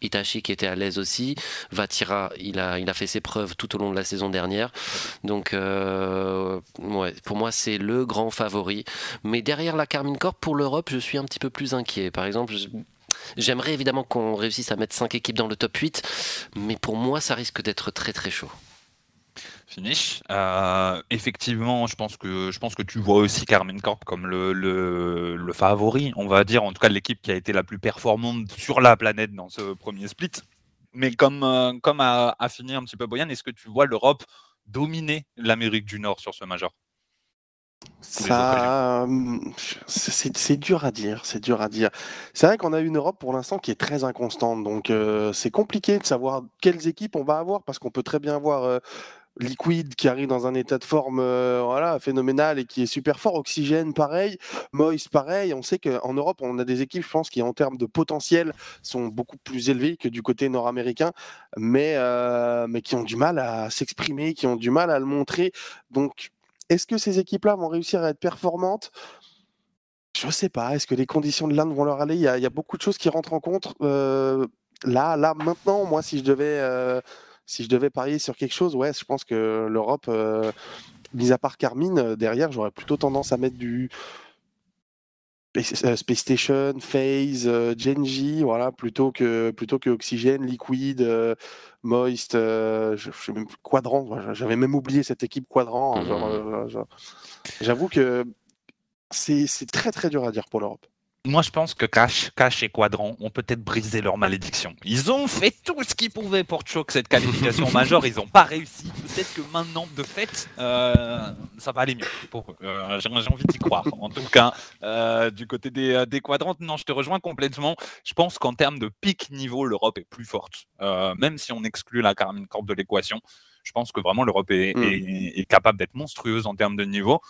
Itachi qui était à l'aise aussi, Vatira, il a, fait ses preuves tout au long de la saison dernière. Donc, pour moi, c'est le grand favori. Mais derrière la Carmine Corp, pour l'Europe, je suis un petit peu plus inquiet. Par exemple, j'aimerais évidemment qu'on réussisse à mettre 5 équipes dans le top 8, mais pour moi, ça risque d'être très très chaud. Finish. Euh, effectivement, je pense que je pense que tu vois aussi Carmen Corp comme le, le, favori, on va dire, en tout cas l'équipe qui a été la plus performante sur la planète dans ce premier split. Mais comme, euh, comme a, fini un petit peu Boyan, est-ce que tu vois l'Europe dominer l'Amérique du Nord sur ce major? Ça, c'est dur à dire, c'est dur à dire. C'est vrai qu'on a une Europe pour l'instant qui est très inconstante, donc euh, c'est compliqué de savoir quelles équipes on va avoir parce qu'on peut très bien avoir Liquid qui arrive dans un état de forme euh, voilà, phénoménal et qui est super fort. Oxygène, pareil. Moist, pareil. On sait qu'en Europe, on a des équipes, je pense, qui en termes de potentiel sont beaucoup plus élevées que du côté nord-américain, mais, euh, mais qui ont du mal à s'exprimer, qui ont du mal à le montrer. Donc, est-ce que ces équipes-là vont réussir à être performantes? Je ne sais pas. Est-ce que les conditions de l'Inde vont leur aller? Il y, a, beaucoup de choses qui rentrent en compte. Euh, là, là, maintenant, moi, si je devais si je devais parier sur quelque chose, ouais, je pense que l'Europe, euh, mis à part Carmine, euh, derrière, j'aurais plutôt tendance à mettre du Space euh, Station, Phase, Genji, voilà, plutôt que plutôt que Oxygène, Liquid, Moist, je, sais même Quadrant. J'avais même oublié cette équipe Quadrant. Hein, mmh. J'avoue que c'est très très dur à dire pour l'Europe. Moi, je pense que Cash, Cash et Quadrant ont peut-être brisé leur malédiction. Ils ont fait tout ce qu'ils pouvaient pour choke cette qualification majeure. Ils n'ont pas réussi. Peut-être que maintenant, de fait, euh, ça va aller mieux. Euh, j'ai envie d'y croire. En tout cas, euh, du côté des, des quadrantes, non, je te rejoins complètement. Je pense qu'en termes de pic niveau, l'Europe est plus forte. même si on exclut la Carmine Corp de l'équation, je pense que vraiment l'Europe est, hmm. est capable d'être monstrueuse en termes de niveau.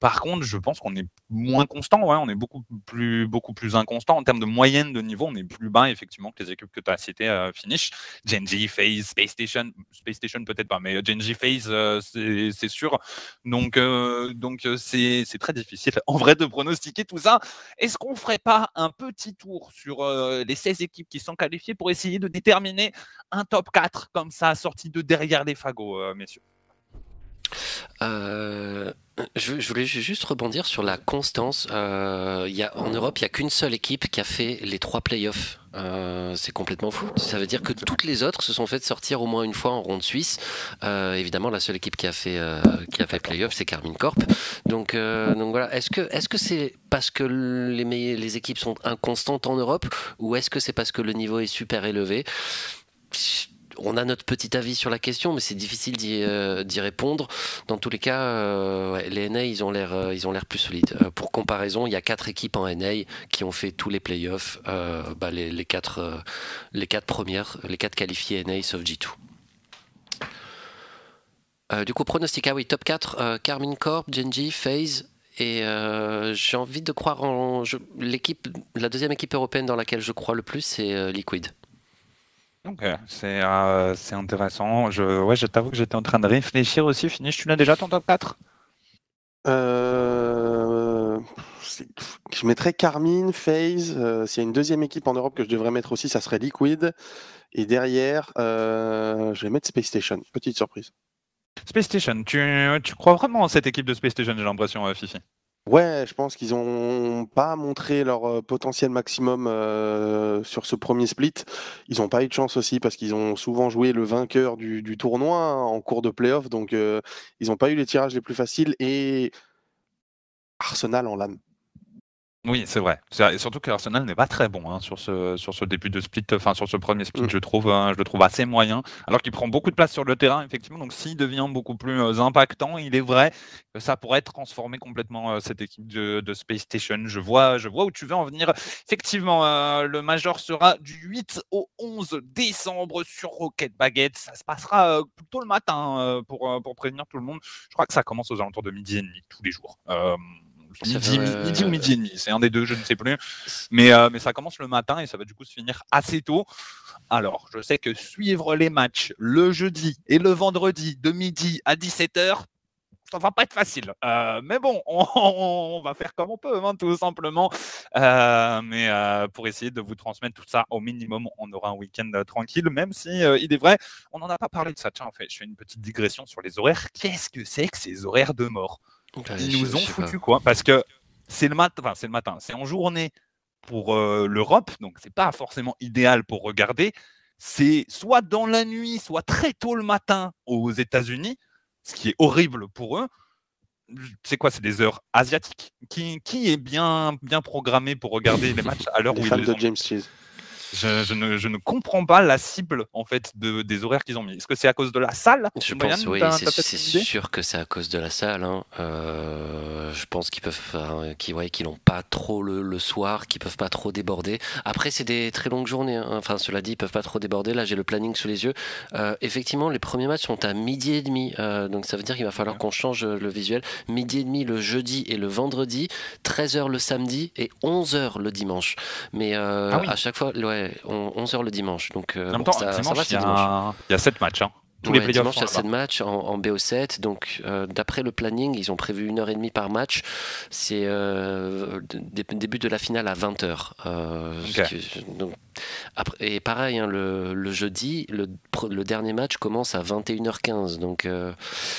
Par contre, je pense qu'on est moins constant, ouais, on est beaucoup plus, beaucoup plus inconstant en termes de moyenne de niveau, on est plus bas effectivement que les équipes que tu as citées euh, Finish. Genji, FaZe, Space Station, Space Station peut-être pas, mais Genji, FaZe, euh, c'est sûr. Donc, euh, donc c'est très difficile en vrai de pronostiquer tout ça. Est-ce qu'on ferait pas un petit tour sur les 16 équipes qui sont qualifiées pour essayer de déterminer un top 4 comme ça, sorti de derrière les fagots, messieurs? Euh, je, voulais ju- juste rebondir sur la constance. Euh, y a, en Europe, il n'y a qu'une seule équipe qui a fait les trois playoffs. Euh, c'est complètement fou. Ça veut dire que toutes les autres se sont fait sortir au moins une fois en ronde suisse. Euh, évidemment, la seule équipe qui a fait euh, qui a fait playoff, c'est Carmine Corp. Donc, euh, donc voilà. Est-ce que est-ce que c'est parce que les les équipes sont inconstantes en Europe, ou est-ce que c'est parce que le niveau est super élevé? On a notre petit avis sur la question, mais c'est difficile d'y euh, répondre. Dans tous les cas, euh, les NA, ils ont l'air euh, ils ont l'air plus solides. Pour comparaison, il y a quatre équipes en NA qui ont fait tous les playoffs. Bah, les, quatre les premières, les quatre qualifiées NA sauf G2. Euh, du coup, pronostic, ah oui, top 4, euh, Carmine Corp, Genji, FaZe, et j'ai envie de croire en l'équipe, la deuxième équipe européenne dans laquelle je crois le plus, c'est euh, Ok, c'est euh, c'est intéressant. Je, ouais, je t'avoue que j'étais en train de réfléchir aussi. Finish, tu l'as déjà ton top 4? Euh, Je mettrais Carmine, FaZe. euh, S'il y a une deuxième équipe en Europe que je devrais mettre aussi, ça serait Liquid. Et derrière, euh, je vais mettre Space Station. Petite surprise. Space Station, tu, tu crois vraiment en cette équipe de Space Station, j'ai l'impression, euh, Fifi? Ouais, je pense qu'ils ont pas montré leur euh, potentiel maximum euh, sur ce premier split. Ils n'ont pas eu de chance aussi parce qu'ils ont souvent joué le vainqueur du, tournoi hein, en cours de playoff. Donc, euh, ils n'ont pas eu les tirages les plus faciles. Et Arsenal en LAN. Oui, c'est vrai. Et surtout qu'Arsenal n'est pas très bon hein, sur, ce, sur ce début de split, enfin sur ce premier split, Mm. je, trouve, hein, je le trouve assez moyen, alors qu'il prend beaucoup de place sur le terrain, effectivement. Donc s'il devient beaucoup plus euh, impactant, il est vrai que ça pourrait transformer complètement euh, cette équipe de, de Space Station. Je vois, je vois où tu veux en venir. Effectivement, euh, le Major sera du 8 au 11 décembre sur Rocket Baguette. Ça se passera plutôt le matin pour, pour prévenir tout le monde. Je crois que ça commence aux alentours de midi et demi tous les jours. Midi, euh, ou midi et demi, c'est un des deux, je ne sais plus. Mais, euh, mais ça commence le matin et ça va du coup se finir assez tôt. Alors, je sais que suivre les matchs le jeudi et le vendredi de midi à 17h, ça va pas être facile. Euh, mais bon, on, on va faire comme on peut, hein, tout simplement. Euh, mais euh, pour essayer de vous transmettre tout ça au minimum, on aura un week-end tranquille, même si il est vrai, on n'en a pas parlé de ça. Tiens, en fait, je fais une petite digression sur les horaires. Qu'est-ce que c'est que ces horaires de mort? Ils nous ont foutu quoi Parce que c'est le matin, enfin c'est le matin, c'est en journée pour euh, l'Europe, donc c'est pas forcément idéal pour regarder. C'est soit dans la nuit, soit très tôt le matin aux États-Unis, ce qui est horrible pour eux. C'est quoi C'est des heures asiatiques? Qui, qui est bien, bien programmé pour regarder les matchs à l'heure où ils de ont? James Cheese. Je, je ne, je ne comprends pas la cible en fait de, des horaires qu'ils ont mis. Est-ce que c'est à cause de la salle Je pense, oui, c'est sûr que c'est à cause de la salle. hein. Euh, je pense qu'ils peuvent, enfin, qu'ils ouais, qu'ils n'ont pas trop le, le soir, qu'ils peuvent pas trop déborder. Après, c'est des très longues journées. hein. Enfin, cela dit, ils peuvent pas trop déborder. Là, j'ai le planning sous les yeux. Euh, effectivement, les premiers matchs sont à midi et demi. Euh, donc, ça veut dire qu'il va falloir Ouais. qu'on change euh, le visuel. Midi et demi le jeudi et le vendredi, 13h le samedi et 11h le dimanche. Mais euh, Ah oui. à chaque fois, ouais, on- 11h le dimanche. Donc, euh, En même temps, ça, ça dimanche, va, il y, a, il y a 7 matchs. hein. Tous Ouais, les playoffs dimanche, il y a là-bas. 7 matchs en, en BO7. Donc, euh, d'après le planning, ils ont prévu une heure et demie par match. C'est euh, début de la finale à 20h. Ok. donc, après, et pareil, hein, le, le jeudi, le, dernier match commence à 21h15. Donc, euh,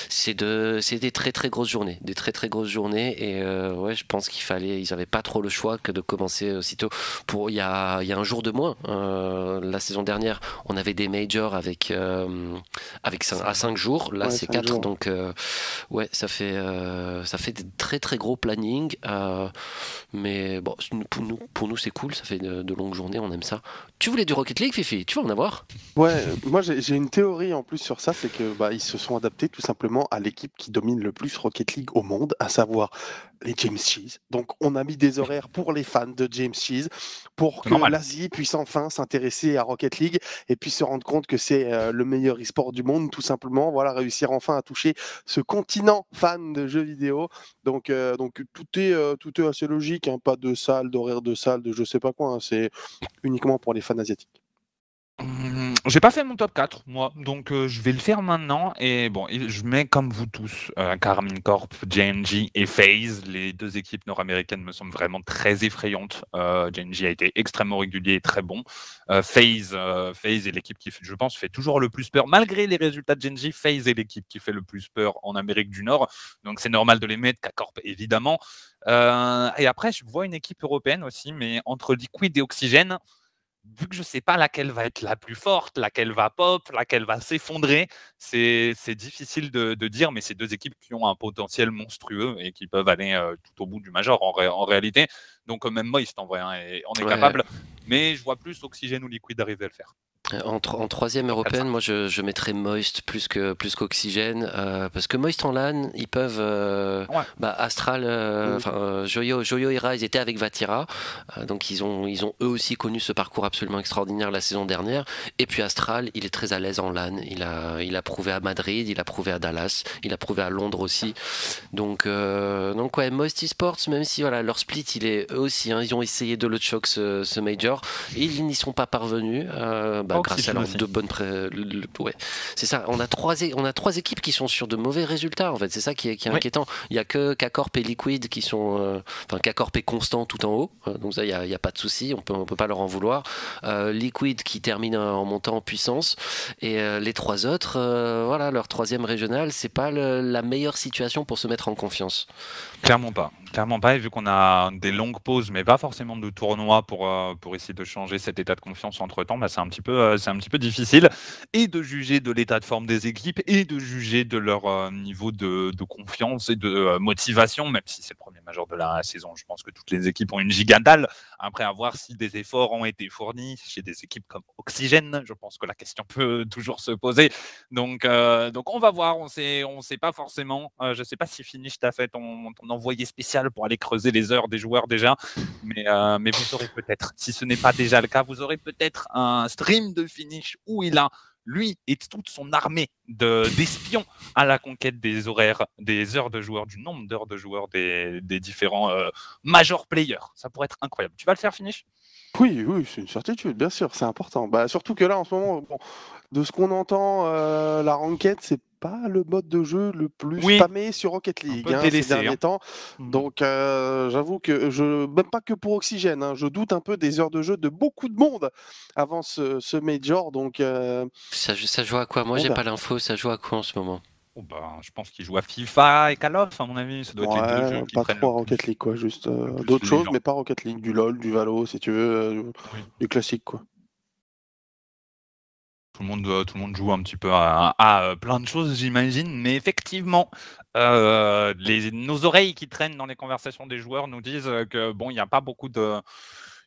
c'est de, c'est des très très grosses journées. Des très très grosses journées. Et euh, ouais, je pense qu'il fallait, ils n'avaient pas trop le choix que de commencer aussitôt. Pour, il, y a, il y a un jour de moins. Euh, la saison dernière, on avait des majors avec. euh, à 5 jours. Là, Ouais, c'est cinq 4. jours. Donc, euh, ouais, ça fait, euh, ça fait des très très gros planning. euh, mais bon, pour nous, pour nous c'est cool. Ça fait de, de longues journées. On aime ça. Tu voulais du Rocket League, Fifi Tu vas en avoir. Ouais, moi j'ai j'ai une théorie en plus sur ça, c'est que bah, ils se sont adaptés tout simplement à l'équipe qui domine le plus Rocket League au monde, à savoir les James Cheese. Donc on a mis des horaires pour les fans de James Cheese, pour que l'Asie puisse enfin s'intéresser à Rocket League et puis se rendre compte que c'est euh, le meilleur e-sport du monde, tout simplement. Voilà, réussir enfin à toucher ce continent fan de jeux vidéo. Donc, euh, donc tout est euh, tout est assez logique, hein, pas de salle, d'horaire de salle, de je sais pas quoi. hein, c'est uniquement pour les fans asiatiques. J'ai pas fait mon top 4, moi, donc euh, je vais le faire maintenant. Et bon, je mets comme vous tous euh, Carmine Corp, JNG et FaZe. Les deux équipes nord-américaines me semblent vraiment très effrayantes. Euh, JNG a été extrêmement régulier et très bon. Euh, FaZe, FaZe est l'équipe qui, je pense, fait toujours le plus peur. Malgré les résultats de JNG, FaZe est l'équipe qui fait le plus peur en Amérique du Nord. Donc c'est normal de les mettre, K-Corp évidemment. et après, je vois une équipe européenne aussi, mais entre Liquid et Oxygène vu que je ne sais pas laquelle va être la plus forte, laquelle va pop, laquelle va s'effondrer, c'est difficile de, dire, mais c'est deux équipes qui ont un potentiel monstrueux et qui peuvent aller euh, tout au bout du major en, réalité. Donc même Moist en vrai, hein, on est capable, mais je vois plus Oxygène ou Liquid arriver à le faire. En, troisième européenne, moi je, je, mettrais Moist plus que plus qu'Oxygène euh, parce que Moist en LAN, ils peuvent euh, bah, Astral, euh, enfin Joyo, Joyo et Rise étaient avec Vatira, donc ils ont ils ont eux aussi connu ce parcours absolument extraordinaire la saison dernière. Et puis Astral, il est très à l'aise en LAN. Il a il a prouvé à Madrid, il a prouvé à Dallas, il a prouvé à Londres aussi. Donc donc ouais, Moist Esports, même si voilà leur split, il est eux aussi, hein, ils ont essayé de le choc ce, ce major, ils n'y sont pas parvenus. bah, grâce à leurs deux bonnes. Ouais. C'est ça. On a, trois, on a trois équipes qui sont sur de mauvais résultats, en fait. C'est ça qui est, qui est inquiétant. Il n'y a que K-Corp et Liquid qui sont. Euh, enfin, K-Corp est constant tout en haut. Euh, donc, ça, il n'y a, pas de souci. On peut, on peut pas leur en vouloir. Euh, Liquid qui termine en montant en puissance. Et les trois autres, voilà, leur troisième régional, c'est pas la meilleure situation pour se mettre en confiance. Clairement pas. Clairement pas. Et vu qu'on a des longues pauses, mais pas forcément de tournois pour, pour essayer de changer cet état de confiance entre temps, bah, c'est un petit peu euh, un petit peu difficile, et de juger de l'état de forme des équipes, et de juger de leur euh, niveau de, confiance et de euh, motivation, même si c'est le premier majeur de la saison. Je pense que toutes les équipes ont une gigantale. Après, à voir si des efforts ont été fournis chez des équipes comme Oxygène, je pense que la question peut toujours se poser. Donc, donc on va voir, on sait, on sait pas forcément. je ne sais pas si Finish t'a fait ton, envoyé spécial pour aller creuser les heures des joueurs déjà, mais, mais vous aurez peut-être, si ce n'est pas déjà le cas, vous aurez peut-être un stream de finish où il a lui et toute son armée d'espions à la conquête des horaires, des heures de joueurs, du nombre d'heures de joueurs des, différents euh, major players. Ça pourrait être incroyable. Tu vas le faire, Finish? Oui, oui, c'est une certitude, bien sûr, c'est important. Bah, surtout que là, en ce moment, de ce qu'on entend, euh, la ranked, c'est pas le mode de jeu le plus oui. spammé sur Rocket League hein, ces derniers hein. temps. Mmh. Donc euh, j'avoue que je même pas que pour Oxygène, hein, je doute un peu des heures de jeu de beaucoup de monde avant ce, ce major. Donc euh, ça, ça, joue à quoi? Moi j'ai pas l'info. Ça joue à quoi en ce moment? Oh, bah, je pense qu'il joue à FIFA et Call of, à mon avis. Ça doit être les deux jeux pas trop Rocket League, quoi. Juste euh, d'autres choses, mais pas Rocket League. Du LoL, du Valo, si tu veux. Du classique, quoi tout le monde, euh, tout le monde joue un petit peu à, euh, plein de choses, j'imagine. Mais effectivement, euh, les, nos oreilles qui traînent dans les conversations des joueurs nous disent que bon, il n'y a pas beaucoup de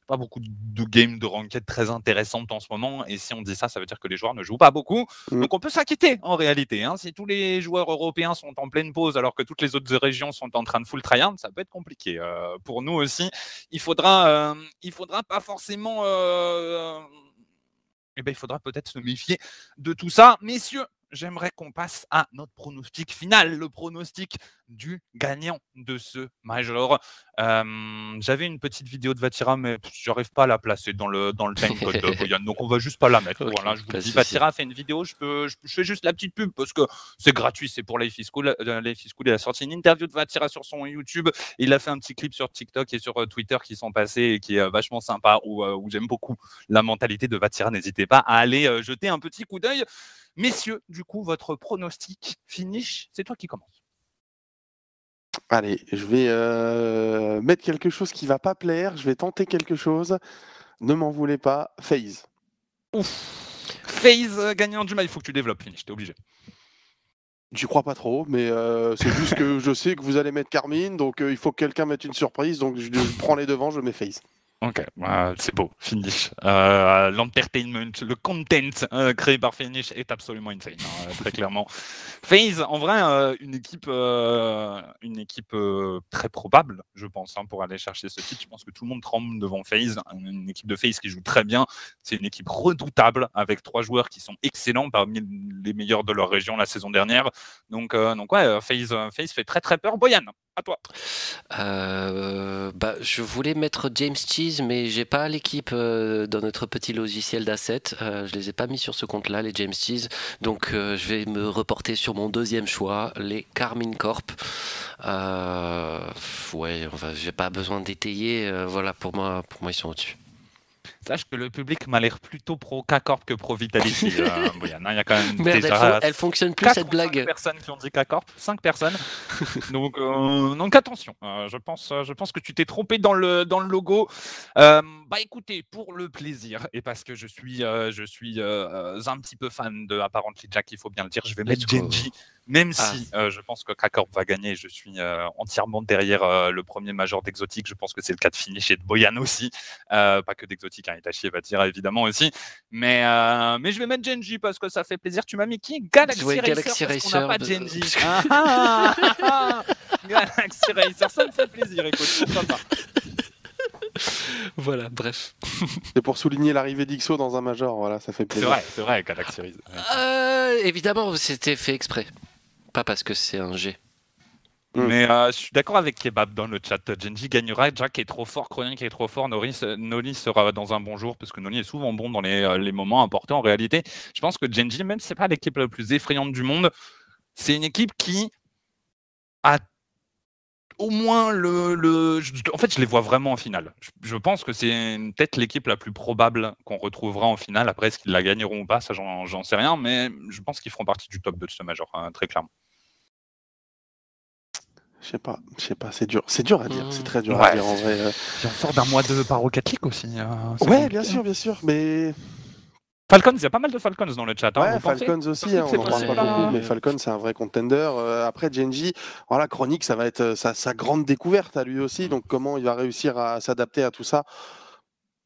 pas beaucoup de games de ranked très intéressantes en ce moment. Et si on dit ça, ça veut dire que les joueurs ne jouent pas beaucoup. Mm. Donc on peut s'inquiéter en réalité. Hein. Si tous les joueurs européens sont en pleine pause alors que toutes les autres régions sont en train de full tryhard, ça peut être compliqué. pour nous aussi, il faudra, il faudra pas forcément eh ben, il faudra peut-être se méfier de tout ça. Messieurs, j'aimerais qu'on passe à notre pronostic final, le pronostic du gagnant de ce Major. J'avais une petite vidéo de Vatira, mais je n'arrive pas à la placer dans le, dans le timecode de Boyan, donc on va juste pas la mettre. voilà, je vous dis, Vatira fait une vidéo, je, peux, je, fais juste la petite pub parce que c'est gratuit, c'est pour Life is School. Euh, Life is School, il a sorti une interview de Vatira sur son YouTube, il a fait un petit clip sur TikTok et sur euh, Twitter qui sont passés et qui est vachement sympa, où, euh, où j'aime beaucoup la mentalité de Vatira. N'hésitez pas à aller jeter un petit coup d'œil. Messieurs, du coup, votre pronostic finish, c'est toi qui commence. Allez, je vais euh, mettre quelque chose qui va pas plaire. Je vais tenter quelque chose. Ne m'en voulez pas. Phase. Ouf. Phase euh, gagnant du mal. Il faut que tu développes, finish. T'es obligé. J'y crois pas trop, mais euh, c'est juste que je sais que vous allez mettre Carmine, donc il faut que quelqu'un mette une surprise. Donc je, je prends les devants, je mets Phase. Ok, c'est beau, Finish. Euh, l'entertainment, le content euh, créé par Finish est absolument insane, hein, très clairement. FaZe, en vrai, euh, une équipe, une équipe très probable, je pense, hein, pour aller chercher ce titre. Je pense que tout le monde tremble devant FaZe. Une équipe de FaZe qui joue très bien. C'est une équipe redoutable avec trois joueurs qui sont excellents, parmi les meilleurs de leur région la saison dernière. Donc, donc ouais, FaZe, FaZe fait très très peur. Boyan, à toi. Euh, bah, je voulais mettre James Cheese, mais j'ai pas l'équipe euh, dans notre petit logiciel d'assets. Euh, je les ai pas mis sur ce compte-là, les James Cheese. Donc, je vais me reporter sur mon deuxième choix, les Carmine Corp. ouais, enfin, j'ai pas besoin d'étayer. voilà, pour moi, pour moi, ils sont au-dessus. Sache que le public m'a l'air plutôt pro K-Corp que pro Vitality. euh, il y a quand même Merde, déjà elle, elle, fonctionne plus cette blague. 5 personnes qui ont dit K-Corp, 5 personnes. donc, euh, donc attention, euh, je, pense, je pense que tu t'es trompé dans le, dans le logo. Euh, bah écoutez, pour le plaisir, et parce que je suis, je suis un petit peu fan de Apparently Jack, il faut bien le dire, je vais mettre Genji même ah. si euh, je pense que Krakorp va gagner, je suis euh, entièrement derrière euh, le premier major d'Exotique. Je pense que c'est le cas de finish et de Boyan aussi. pas que d'Exotique, hein, Itachi va tirer évidemment aussi. Mais, mais je vais mettre Genji parce que ça fait plaisir. Tu m'as mis qui? Galaxy ouais, Racer. Galaxy Racer. On n'a pas Genji. Ah, ah, ah, Galaxy Racer, ça me fait plaisir. Écoute, pas. voilà, bref. C'est pour souligner l'arrivée d'Ixo dans un major, voilà, ça fait plaisir. C'est vrai, c'est vrai, Galaxy Racer. Euh, évidemment, c'était fait exprès pas parce que c'est un G. Hmm. Mais euh, je suis d'accord avec Kebab dans le chat. Genji gagnera, Jack est trop fort, Cronin est trop fort, Noli sera dans un bon jour, parce que Noli est souvent bon dans les, euh, moments importants en réalité. Je pense que Genji, même si ce n'est pas l'équipe la plus effrayante du monde, c'est une équipe qui a au moins le, le, En fait, je les vois vraiment en finale. Je, pense que c'est peut-être l'équipe la plus probable qu'on retrouvera en finale. Après, est-ce qu'ils la gagneront ou pas Ça, j'en sais rien. Mais je pense qu'ils feront partie du top de ce major, hein, très clairement. Je sais pas, je sais pas, c'est dur, c'est dur à dire, c'est très dur à dire en vrai. Euh. on sort d'un mois de paro catholique aussi. Hein, ouais, bien sûr, bien sûr, mais Falcons, il y a pas mal de Falcons dans le chat. Hein, ouais, Falcons aussi, hein, on en parle pas beaucoup, mais Falcons c'est un vrai contender. Euh, après Genji, voilà, Chronique, ça va être euh, sa, grande découverte à lui aussi. Donc comment il va réussir à s'adapter à tout ça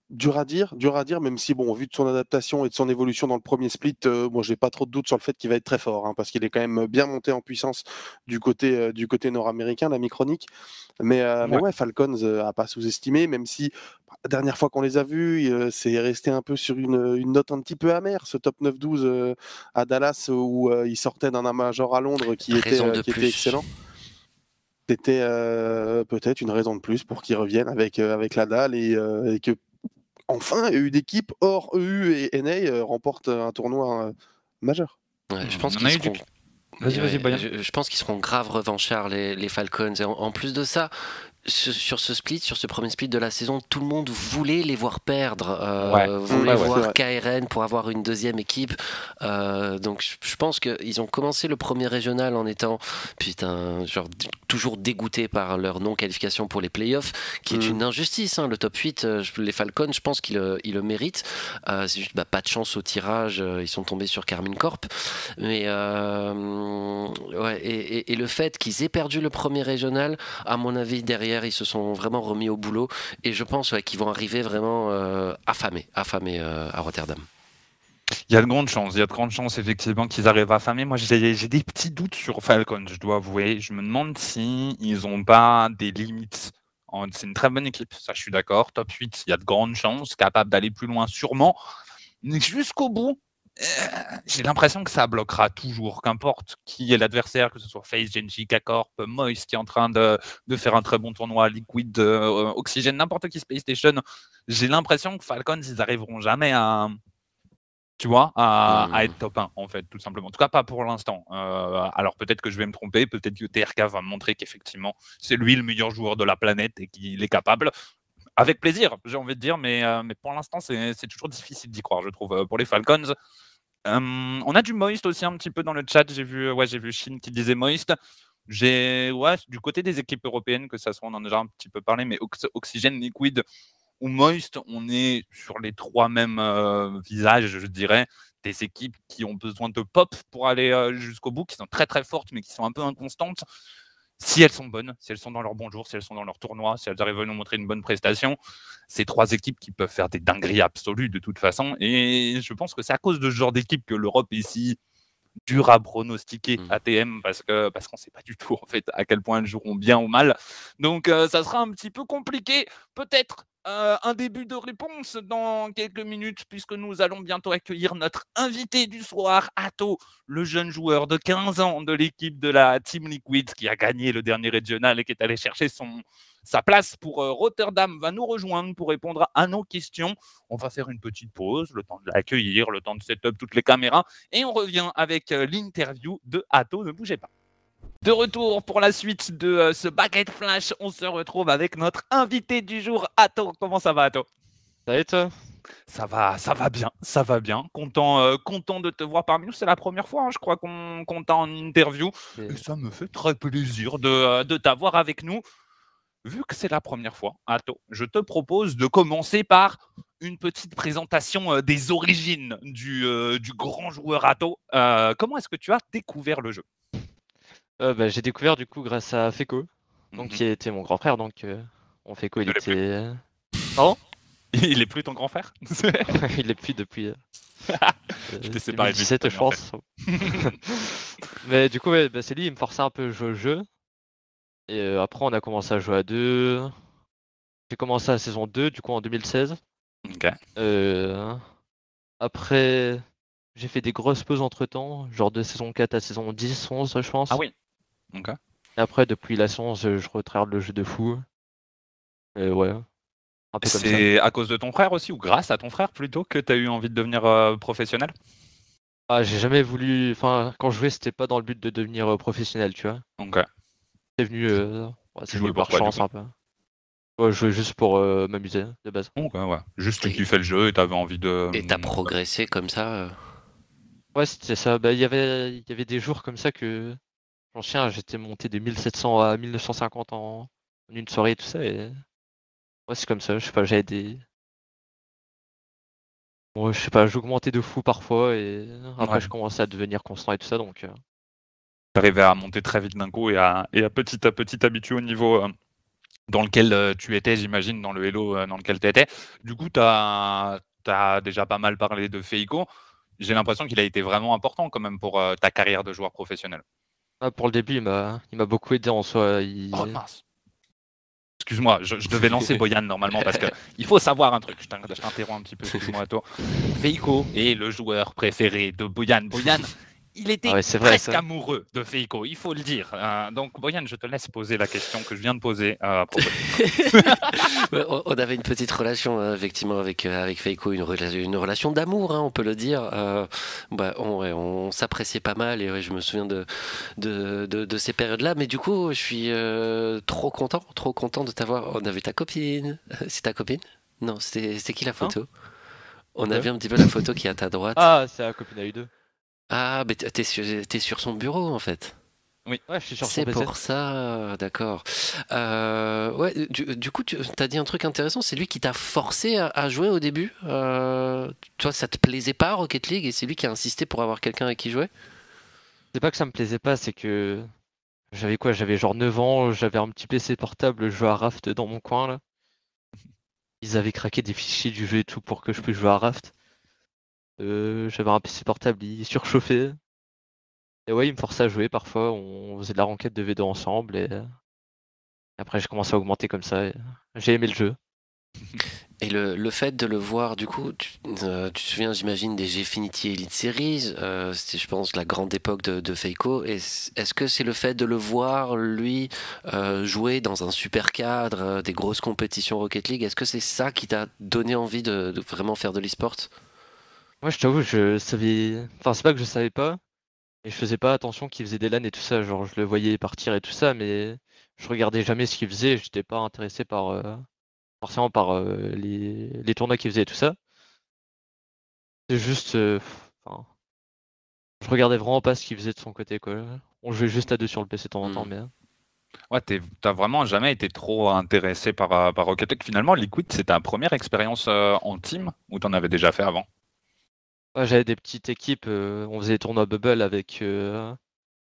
Dur à dire, dur à dire, même si, bon, vu de son adaptation et de son évolution dans le premier split, euh, moi, j'ai pas trop de doutes sur le fait qu'il va être très fort, hein, parce qu'il est quand même bien monté en puissance du côté, euh, du côté nord-américain, la Micronique. Mais, euh, ouais. mais ouais, Falcons a pas sous-estimé, même si la dernière fois qu'on les a vus, c'est resté un peu sur une, une, note un petit peu amère, ce top 9-12 à Dallas, où il sortait d'un major à Londres qui, était, qui était, excellent c'était peut-être une raison de plus pour qu'ils reviennent avec, avec la dalle et, et que enfin une équipe hors EU et NA euh, remporte un tournoi euh, majeur. je pense qu'ils seront... je, pense qu'ils seront grave revanchards les, les Falcons. Et en, plus de ça, sur ce split, sur ce premier split de la saison, tout le monde voulait les voir perdre, euh, voulait voir KRN pour avoir une deuxième équipe. Euh, donc je pense qu'ils ont commencé le premier régional en étant putain, genre toujours dégoûtés par leur non-qualification pour les playoffs, qui est mm. une injustice. Hein. Le top 8, euh, les Falcons, je pense qu'ils le méritent. C'est juste bah, pas de chance au tirage, ils sont tombés sur Carmine Corp. Mais ouais, et, et le fait qu'ils aient perdu le premier régional, à mon avis, derrière ils se sont vraiment remis au boulot et je pense qu'ils vont arriver vraiment euh, affamés, affamés euh, à Rotterdam. Il y a de grandes chances, il y a de grandes chances effectivement qu'ils arrivent affamés. Moi, j'ai des petits doutes sur Falcon, je dois avouer. Je me demande si ils n'ont pas des limites. C'est une très bonne équipe, ça je suis d'accord. Top 8, il y a de grandes chances, capable d'aller plus loin sûrement. Jusqu'au bout, j'ai l'impression que ça bloquera toujours, qu'importe qui est l'adversaire, que ce soit Face, Genji, K-Corp, Moist qui est en train de, de, faire un très bon tournoi, Liquid, euh, Oxygène, n'importe qui Space Station. J'ai l'impression que Falcons, ils arriveront jamais à, tu vois, à, à, mmh. être top 1, en fait, tout simplement. En tout cas, pas pour l'instant. Euh, alors peut-être que je vais me tromper, peut-être que TRK va me montrer qu'effectivement, c'est lui le meilleur joueur de la planète et qu'il est capable. Avec plaisir, j'ai envie de dire, mais, mais pour l'instant, c'est toujours difficile d'y croire, je trouve, pour les Falcons on a du Moist aussi un petit peu dans le chat. J'ai vu, ouais, j'ai vu Shin qui disait Moist. J'ai, ouais, du côté des équipes européennes, que ça soit, on en a déjà un petit peu parlé, mais Oxygène, Liquid ou Moist, on est sur les trois mêmes visages, je dirais, des équipes qui ont besoin de pop pour aller jusqu'au bout, qui sont très très fortes, mais qui sont un peu inconstantes si elles sont bonnes, si elles sont dans leur bon jour, si elles sont dans leur tournoi, si elles arrivent à nous montrer une bonne prestation, c'est trois équipes qui peuvent faire des dingueries absolues de toute façon. Et je pense que c'est à cause de ce genre d'équipe que l'Europe est si dure à pronostiquer mmh. ATM parce que parce qu'on ne sait pas du tout en fait à quel point elles joueront bien ou mal. Donc euh, ça sera un petit peu compliqué. Peut-être euh, un début de réponse dans quelques minutes, puisque nous allons bientôt accueillir notre invité du soir, Atto, le jeune joueur de 15 ans de l'équipe de la Team Liquid qui a gagné le dernier régional et qui est allé chercher son, sa place pour euh, Rotterdam, va nous rejoindre pour répondre à nos questions. On va faire une petite pause, le temps de l'accueillir, le temps de setup toutes les caméras, et on revient avec euh, l'interview de Atto. Ne bougez pas. De retour pour la suite de euh, ce Baguette Flash, on se retrouve avec notre invité du jour, Atto. Comment ça va, Atto Ça va toi? Ça va, ça va bien, ça va bien. Content, euh, content de te voir parmi nous. C'est la première fois, hein, je crois, qu'on t'a en interview. Et- ça me fait très plaisir de, euh, de t'avoir avec nous. Vu que c'est la première fois, Atto, je te propose de commencer par une petite présentation euh, des origines du, du grand joueur Atto. Comment est-ce que tu as découvert le jeu? Euh, bah, J'ai découvert du coup grâce à Feko, donc Mhm. qui était mon grand frère. Donc euh, mon Feko, il Ne l'est plus. était, Il est plus ton grand frère? Il est plus depuis. euh, Je euh, t'ai séparé de lui, 2017, je en pense. Mais du coup, ouais, bah, c'est lui, il me forçait un peu à jouer au jeu. Et euh, après, on a commencé à jouer à deux. J'ai commencé la saison 2, du coup, en 2016. Ok. Euh, Après, j'ai fait des grosses pauses entre temps, genre de saison 4 à saison 10, 11, je pense. Ah oui. Après, depuis la saison 11, je regarde le jeu de fou. Et ouais. C'est à cause de ton frère aussi, ou grâce à ton frère plutôt, que tu as eu envie de devenir euh, professionnel? Ah, j'ai jamais voulu. Enfin, quand je jouais, c'était pas dans le but de devenir euh, professionnel, tu vois. Ok. C'est venu. euh, ouais, c'est venu par quoi, chance un peu. Ouais, je jouais juste pour euh, m'amuser, de base. Ok, ouais. Juste tu Et- kiffais le jeu et tu avais envie de. Et t'as progressé comme ça euh, Ouais, c'était ça. Bah, il y avait, il y avait des jours comme ça que. J'en j'étais monté de 1700 à 1950 en... en une soirée et tout ça. Et... Ouais, c'est comme ça. Je sais pas, j'avais des. Bon, je sais pas, j'augmentais de fou parfois et après, Ouais. je commençais à devenir constant et tout ça. Donc, euh, T'arrivais à monter très vite d'un coup et à, et à petit à petit t'habituer au niveau euh, dans lequel euh, tu étais, j'imagine, dans le Hello euh, dans lequel tu étais. Du coup, tu as, déjà pas mal parlé de Feiko. J'ai l'impression qu'il a été vraiment important quand même pour euh, ta carrière de joueur professionnel. Ah, pour le début, il m'a, beaucoup aidé en soi. Il... Oh mince. Excuse-moi, je, je devais lancer Boyan normalement parce que il faut savoir un truc. Je t'in- je t'interromps un petit peu, excuse-moi toi. Feiko est le joueur préféré de Boyan. Boyan, il était Ah ouais, c'est vrai, presque ça. amoureux de Feiko, il faut le dire. Euh, donc Boyan, je te laisse poser la question que je viens de poser euh, on avait une petite relation euh, effectivement avec euh, avec Feiko, une, rela- une relation d'amour, hein, on peut le dire. Euh, bah, on, ouais, on s'appréciait pas mal et ouais, je me souviens de de, de, de ces périodes-là. Mais du coup, je suis euh, trop content, trop content de t'avoir. On a vu ta copine. C'est ta copine? Non, c'était qui la photo? On a Ouais. vu un petit peu la photo qui est à ta droite. Ah, c'est la copine à U2. Ah, mais t'es sur, t'es sur son bureau en fait. Ouais, je suis sur son C'est pour ça, d'accord. Euh, ouais, du, du coup, tu as dit un truc intéressant, c'est lui qui t'a forcé à, à jouer au début. Euh, toi, ça te plaisait pas Rocket League et c'est lui qui a insisté pour avoir quelqu'un avec qui jouer? C'est pas que ça me plaisait pas, c'est que j'avais quoi? J'avais genre 9 ans, j'avais un petit PC portable, je jouais à Raft dans mon coin là. Ils avaient craqué des fichiers du jeu et tout pour que je puisse jouer à Raft. Euh, j'avais un PC portable, il surchauffait. Et ouais, il me forçait à jouer parfois, on faisait de la renquête de V2 ensemble et et après j'ai commencé à augmenter comme ça j'ai aimé le jeu. Et le, le fait de le voir, du coup, tu, euh, te souviens, j'imagine, des Gfinity Elite Series, euh, c'était, je pense, la grande époque de, de Feiko. Est-ce que c'est le fait de le voir, lui, euh, jouer dans un super cadre, euh, des grosses compétitions Rocket League, est-ce que c'est ça qui t'a donné envie de, de vraiment faire de l'e-sport? Moi je t'avoue, je savais. Enfin, c'est pas que je savais pas, et je faisais pas attention qu'il faisait des LAN et tout ça. Genre, je le voyais partir et tout ça, mais je regardais jamais ce qu'il faisait. J'étais pas intéressé par. euh, forcément par euh, les... les tournois qu'il faisait et tout ça. C'est juste. euh, Enfin. Je regardais vraiment pas ce qu'il faisait de son côté, quoi. On jouait juste à deux sur le PC de temps en temps, Mm. mais. Ouais, t'es- t'as vraiment jamais été trop intéressé par, euh, par Rocket League. Finalement, Liquid, c'est ta première expérience euh, en team ou t'en avais déjà fait avant? Ouais, j'avais des petites équipes, euh, on faisait des tournois Bubble avec. euh,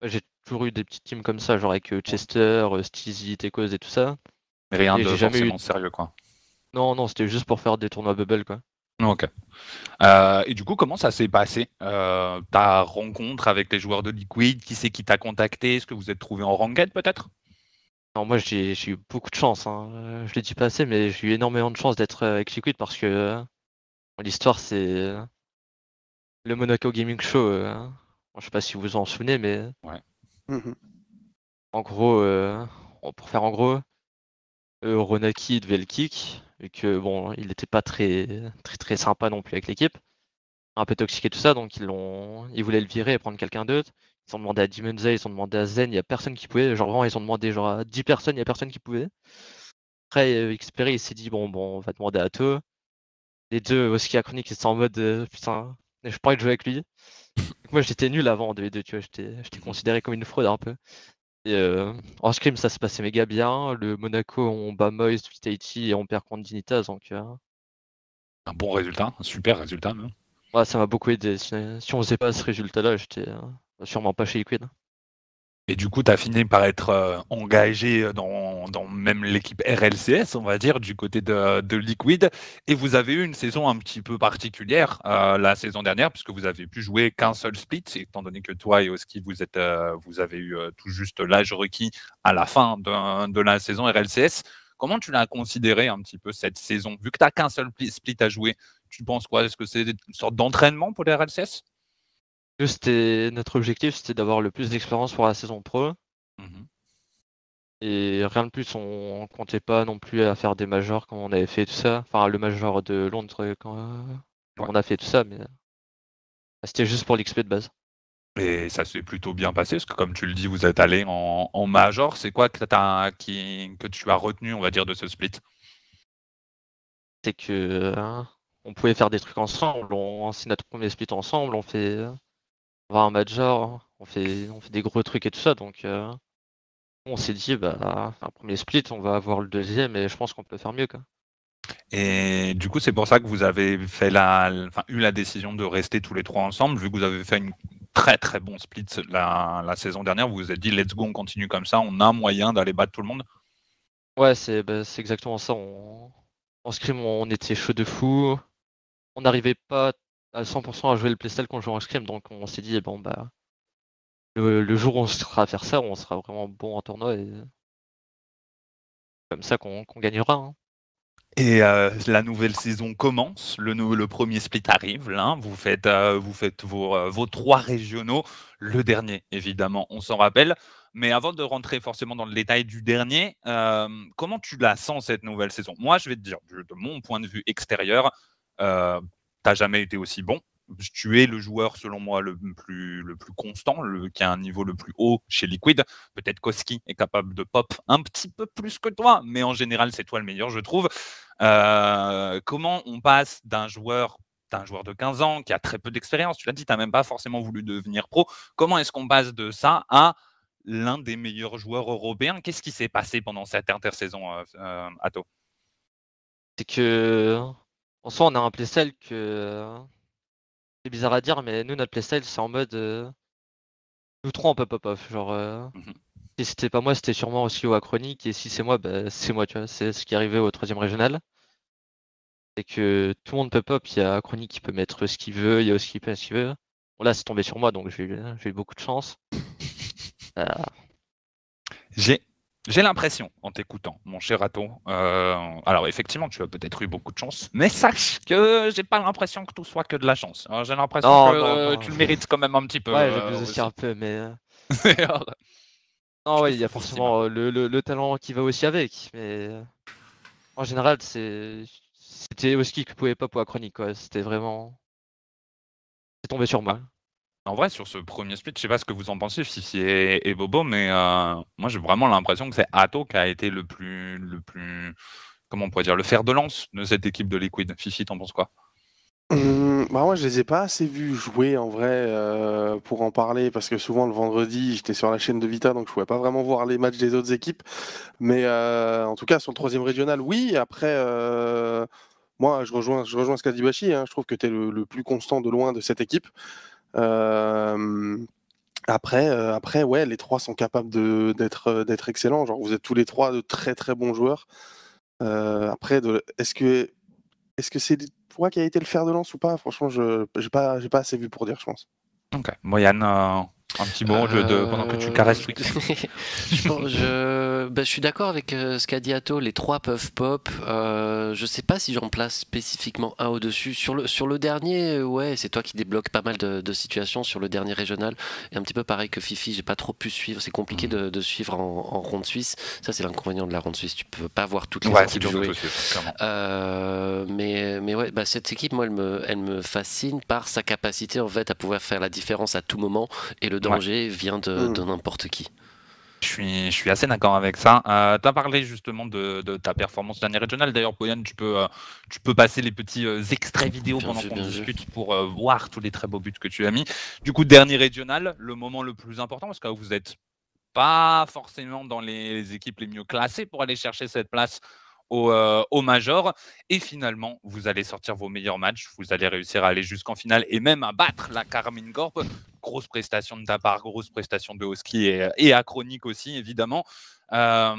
ouais, j'ai toujours eu des petites teams comme ça, genre avec euh, Chester, euh, Steezy, Tekos et tout ça. Mais rien Et de j'ai jamais eu- forcément sérieux, quoi. Non, non, c'était juste pour faire des tournois Bubble, quoi. Ok. Euh, et du coup, comment ça s'est passé euh, ta rencontre avec les joueurs de Liquid? Qui c'est qui t'a contacté? Est-ce que vous êtes trouvé en ranked peut-être? Alors moi j'ai j'ai eu beaucoup de chance, hein. Euh, je l'ai dit pas assez, mais j'ai eu énormément de chance d'être euh, avec Liquid parce que euh, l'histoire c'est le Monaco Gaming Show. euh, bon, je sais pas si vous vous en souvenez, mais Mhm. en gros, euh, pour faire en gros, euh, Ronaki devait le kick, et que bon, il était pas très très très sympa non plus avec l'équipe, un peu toxique et tout ça, donc ils l'ont, ils voulaient le virer et prendre quelqu'un d'autre. Ils ont demandé à Demonza, ils ont demandé à Zen, il y a personne qui pouvait, genre vraiment ils ont demandé genre à 10 personnes, il y a personne qui pouvait. Après euh, Xperi il s'est dit bon bon on va demander à To. Les deux Oski Chronique ils étaient en mode euh, putain, je pourrais jouer avec lui. Donc moi j'étais nul avant en 2v2, tu vois, j'étais j'étais considéré comme une fraude un peu. Et euh, en scrim ça se passait méga bien. Le Monaco on bat Moist, Vitality et on perd contre Dignitas donc euh, Un bon résultat, un super résultat même. ouais, ça m'a beaucoup aidé. Si, si on faisait pas ce résultat là, j'étais euh, sûrement pas chez Liquid. Et du coup, tu as fini par être euh, engagé dans, dans même l'équipe RLCS, on va dire, du côté de, de Liquid. Et vous avez eu une saison un petit peu particulière euh, la saison dernière, puisque vous avez pu jouer qu'un seul split, étant donné que toi et Oski, vous, êtes, euh, vous avez eu euh, tout juste l'âge requis à la fin de, de la saison RLCS. Comment tu l'as considéré un petit peu cette saison? Vu que tu n'as qu'un seul pli- split à jouer, tu penses quoi? Est-ce que c'est une sorte d'entraînement pour les RLCS c'était notre objectif, c'était d'avoir le plus d'expérience pour la saison pro. Mhm. Et rien de plus, on comptait pas non plus à faire des majors comme on avait fait tout ça. Enfin, le major de Londres quand Ouais. on a fait tout ça, mais euh, c'était juste pour l'XP de base. Et ça s'est plutôt bien passé, parce que comme tu le dis, vous êtes allé en, en major. C'est quoi que, t'as- qui, que tu as retenu, on va dire, de ce split? C'est que euh, on pouvait faire des trucs ensemble. On, c'est notre premier split ensemble. On fait, va un major, on fait, on fait des gros trucs et tout ça. Donc, euh, on s'est dit, bah, un premier split, on va avoir le deuxième, et je pense qu'on peut faire mieux, quoi. Et du coup, c'est pour ça que vous avez fait la, enfin, eu la décision de rester tous les trois ensemble, vu que vous avez fait une très très bon split la, la saison dernière. Vous vous êtes dit, let's go, on continue comme ça, on a moyen d'aller battre tout le monde? Ouais, c'est bah, exactement ça. On... En scrim, on était chaud de fou. On n'arrivait pas à 100% à jouer le playstyle qu'on joue en scrim, donc on s'est dit, bon, bah, le, jour où on sera à faire ça, on sera vraiment bon en tournoi et comme ça qu'on qu'on gagnera. hein. Et euh, la nouvelle saison commence, le, le premier split arrive, là, vous faites, euh, vous faites vos, euh, vos trois régionaux, le dernier évidemment, on s'en rappelle. Mais avant de rentrer forcément dans le détail du dernier, comment tu la sens cette nouvelle saison? Moi, je vais te dire, de, mon point de vue extérieur, t'as jamais été aussi bon. Tu es le joueur, selon moi, le plus, constant, le, qui a un niveau le plus haut chez Liquid. Peut-être Koski est capable de pop un petit peu plus que toi, mais en général, c'est toi le meilleur, je trouve. Euh, comment on passe d'un joueur, joueur de 15 ans qui a très peu d'expérience, tu l'as dit, tu n'as même pas forcément voulu devenir pro, comment est-ce qu'on passe de ça à l'un des meilleurs joueurs européens? Qu'est-ce qui s'est passé pendant cette intersaison, euh, euh, Atto C'est que, en soi, on a un playstyle que. C'est bizarre à dire, mais nous, notre playstyle, c'est en mode. euh, Nous trois, on peut pop off. Genre, euh, Mhm. si c'était pas moi, c'était sûrement aussi au Achronique, et si c'est moi, bah, c'est moi, tu vois. C'est ce qui est arrivé au troisième régional. C'est que tout le monde peut pop, il y a Achronique qui peut mettre ce qu'il veut, il y a aussi qui peut mettre ce qu'il veut. Bon, là, c'est tombé sur moi, donc j'ai eu, j'ai eu beaucoup de chance. Euh, J'ai. J'ai l'impression, en t'écoutant, mon cher Atto, euh, alors effectivement, tu as peut-être eu beaucoup de chance, mais sache que j'ai pas l'impression que tout soit que de la chance. Euh, J'ai l'impression que non, euh, non. tu le mérites quand même un petit peu. ouais, euh, j'abuse aussi un peu, mais. euh, Non, Je ouais, il y a forcément euh, le, le- le talent qui va aussi avec, mais euh, en général, c'est c'était Oski qui pouvait pas pour la chronique, quoi. C'était vraiment. C'est tombé sur moi. En vrai, sur ce premier split, je sais pas ce que vous en pensez, Fifi et, Bobo, mais euh, moi j'ai vraiment l'impression que c'est Atto qui a été le plus, le plus, comment on pourrait dire, le fer de lance de cette équipe de Liquid. Fifi, t'en penses quoi? Hum, bah moi, je les ai pas assez vus jouer en vrai euh, pour en parler parce que souvent le vendredi, j'étais sur la chaîne de Vita donc je pouvais pas vraiment voir les matchs des autres équipes. Mais euh, en tout cas, sur le troisième régional, oui. Après, moi, je rejoins, je rejoins ce qu'a dit Bashi. hein. Je trouve que tu es le plus constant de loin de cette équipe. Euh, après, euh, après, ouais, les trois sont capables euh, d'être excellents. Genre, vous êtes tous les trois de très très bons joueurs. Après, est-ce que est-ce que c'est toi qui a été le fer de lance ou pas? Franchement, je j'ai pas j'ai pas assez vu pour dire, je pense. Ok. Euh, Un petit mot de, de- pendant que tu caresses Twix. je, pense- je, bah, je suis d'accord avec euh, ce qu'a dit Atto, les trois peuvent pop. Euh, je sais pas si j'en place spécifiquement un au-dessus. Sur le, sur le dernier, euh, ouais, c'est toi qui débloques pas mal de, de situations sur le dernier régional. Et un petit peu pareil que Fifi, j'ai pas trop pu suivre. C'est compliqué de, de suivre en, en ronde suisse. Ça, c'est l'inconvénient de la ronde suisse. Tu peux pas voir toutes les Ouais, équipes jouer. Euh, mais, mais ouais, bah, cette équipe, moi, elle me, elle me fascine par sa capacité en fait à pouvoir faire la différence à tout moment. Et le danger vient de, Mm. de n'importe qui. Je suis, je suis assez d'accord avec ça. Euh, tu as parlé justement de, de ta performance dernière régionale. D'ailleurs, Boyan, tu peux, euh, tu peux passer les petits euh, extraits vidéo Bien pendant qu'on vu. discute pour voir tous les très beaux buts que tu as mis. Du coup, dernier régional, le moment le plus important, parce que vous n'êtes pas forcément dans les, les équipes les mieux classées pour aller chercher cette place au, euh, au Major. Et finalement, vous allez sortir vos meilleurs matchs. Vous allez réussir à aller jusqu'en finale et même à battre la Carmine Corp. Grosse prestation de ta part, grosse prestation de Hosky et, et Achronique aussi, évidemment. Euh,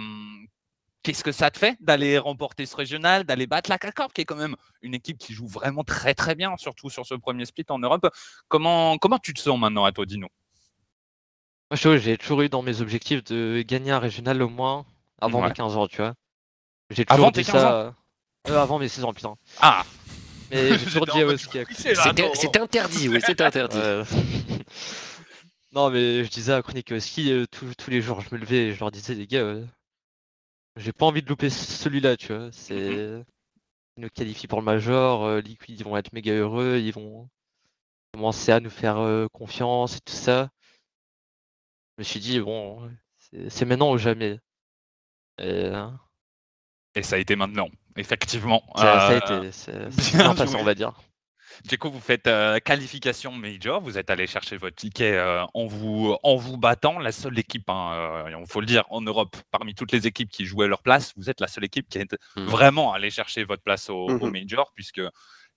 Qu'est-ce que ça te fait d'aller remporter ce régional, d'aller battre la K-Corp, qui est quand même une équipe qui joue vraiment très très bien, surtout sur ce premier split en Europe. Comment, comment tu te sens maintenant à toi, Dino? Moi, j'ai toujours eu dans mes objectifs de gagner un régional au moins avant Ouais. mes 15 ans, tu vois. J'ai Avant toujours tes dit 15 ça. euh, avant mes 16 ans, putain. Ah Mais j'ai toujours dit à mode, Oski. à- C'est interdit, oui, c'est interdit. Ouais. non, mais je disais à Chronique euh, tous, les jours, je me levais et je leur disais, les gars, euh, j'ai pas envie de louper celui-là, tu vois. C'est. Ils nous qualifient pour le Major, euh, Liquid, ils vont être méga heureux, ils vont commencer à nous faire euh, confiance et tout ça. Je me suis dit, bon, c'est maintenant ou jamais. Et, euh, Et ça a été maintenant, effectivement. ça, ça a Euh, été, c'est bien passé, on va dire. Du coup, vous faites euh, qualification major, vous êtes allé chercher votre ticket euh, en, vous, en vous battant. La seule équipe, il faut le dire, en Europe, parmi toutes les équipes qui jouaient leur place, vous êtes la seule équipe qui est Mhm. vraiment allée chercher votre place au, au Mhm. major, puisque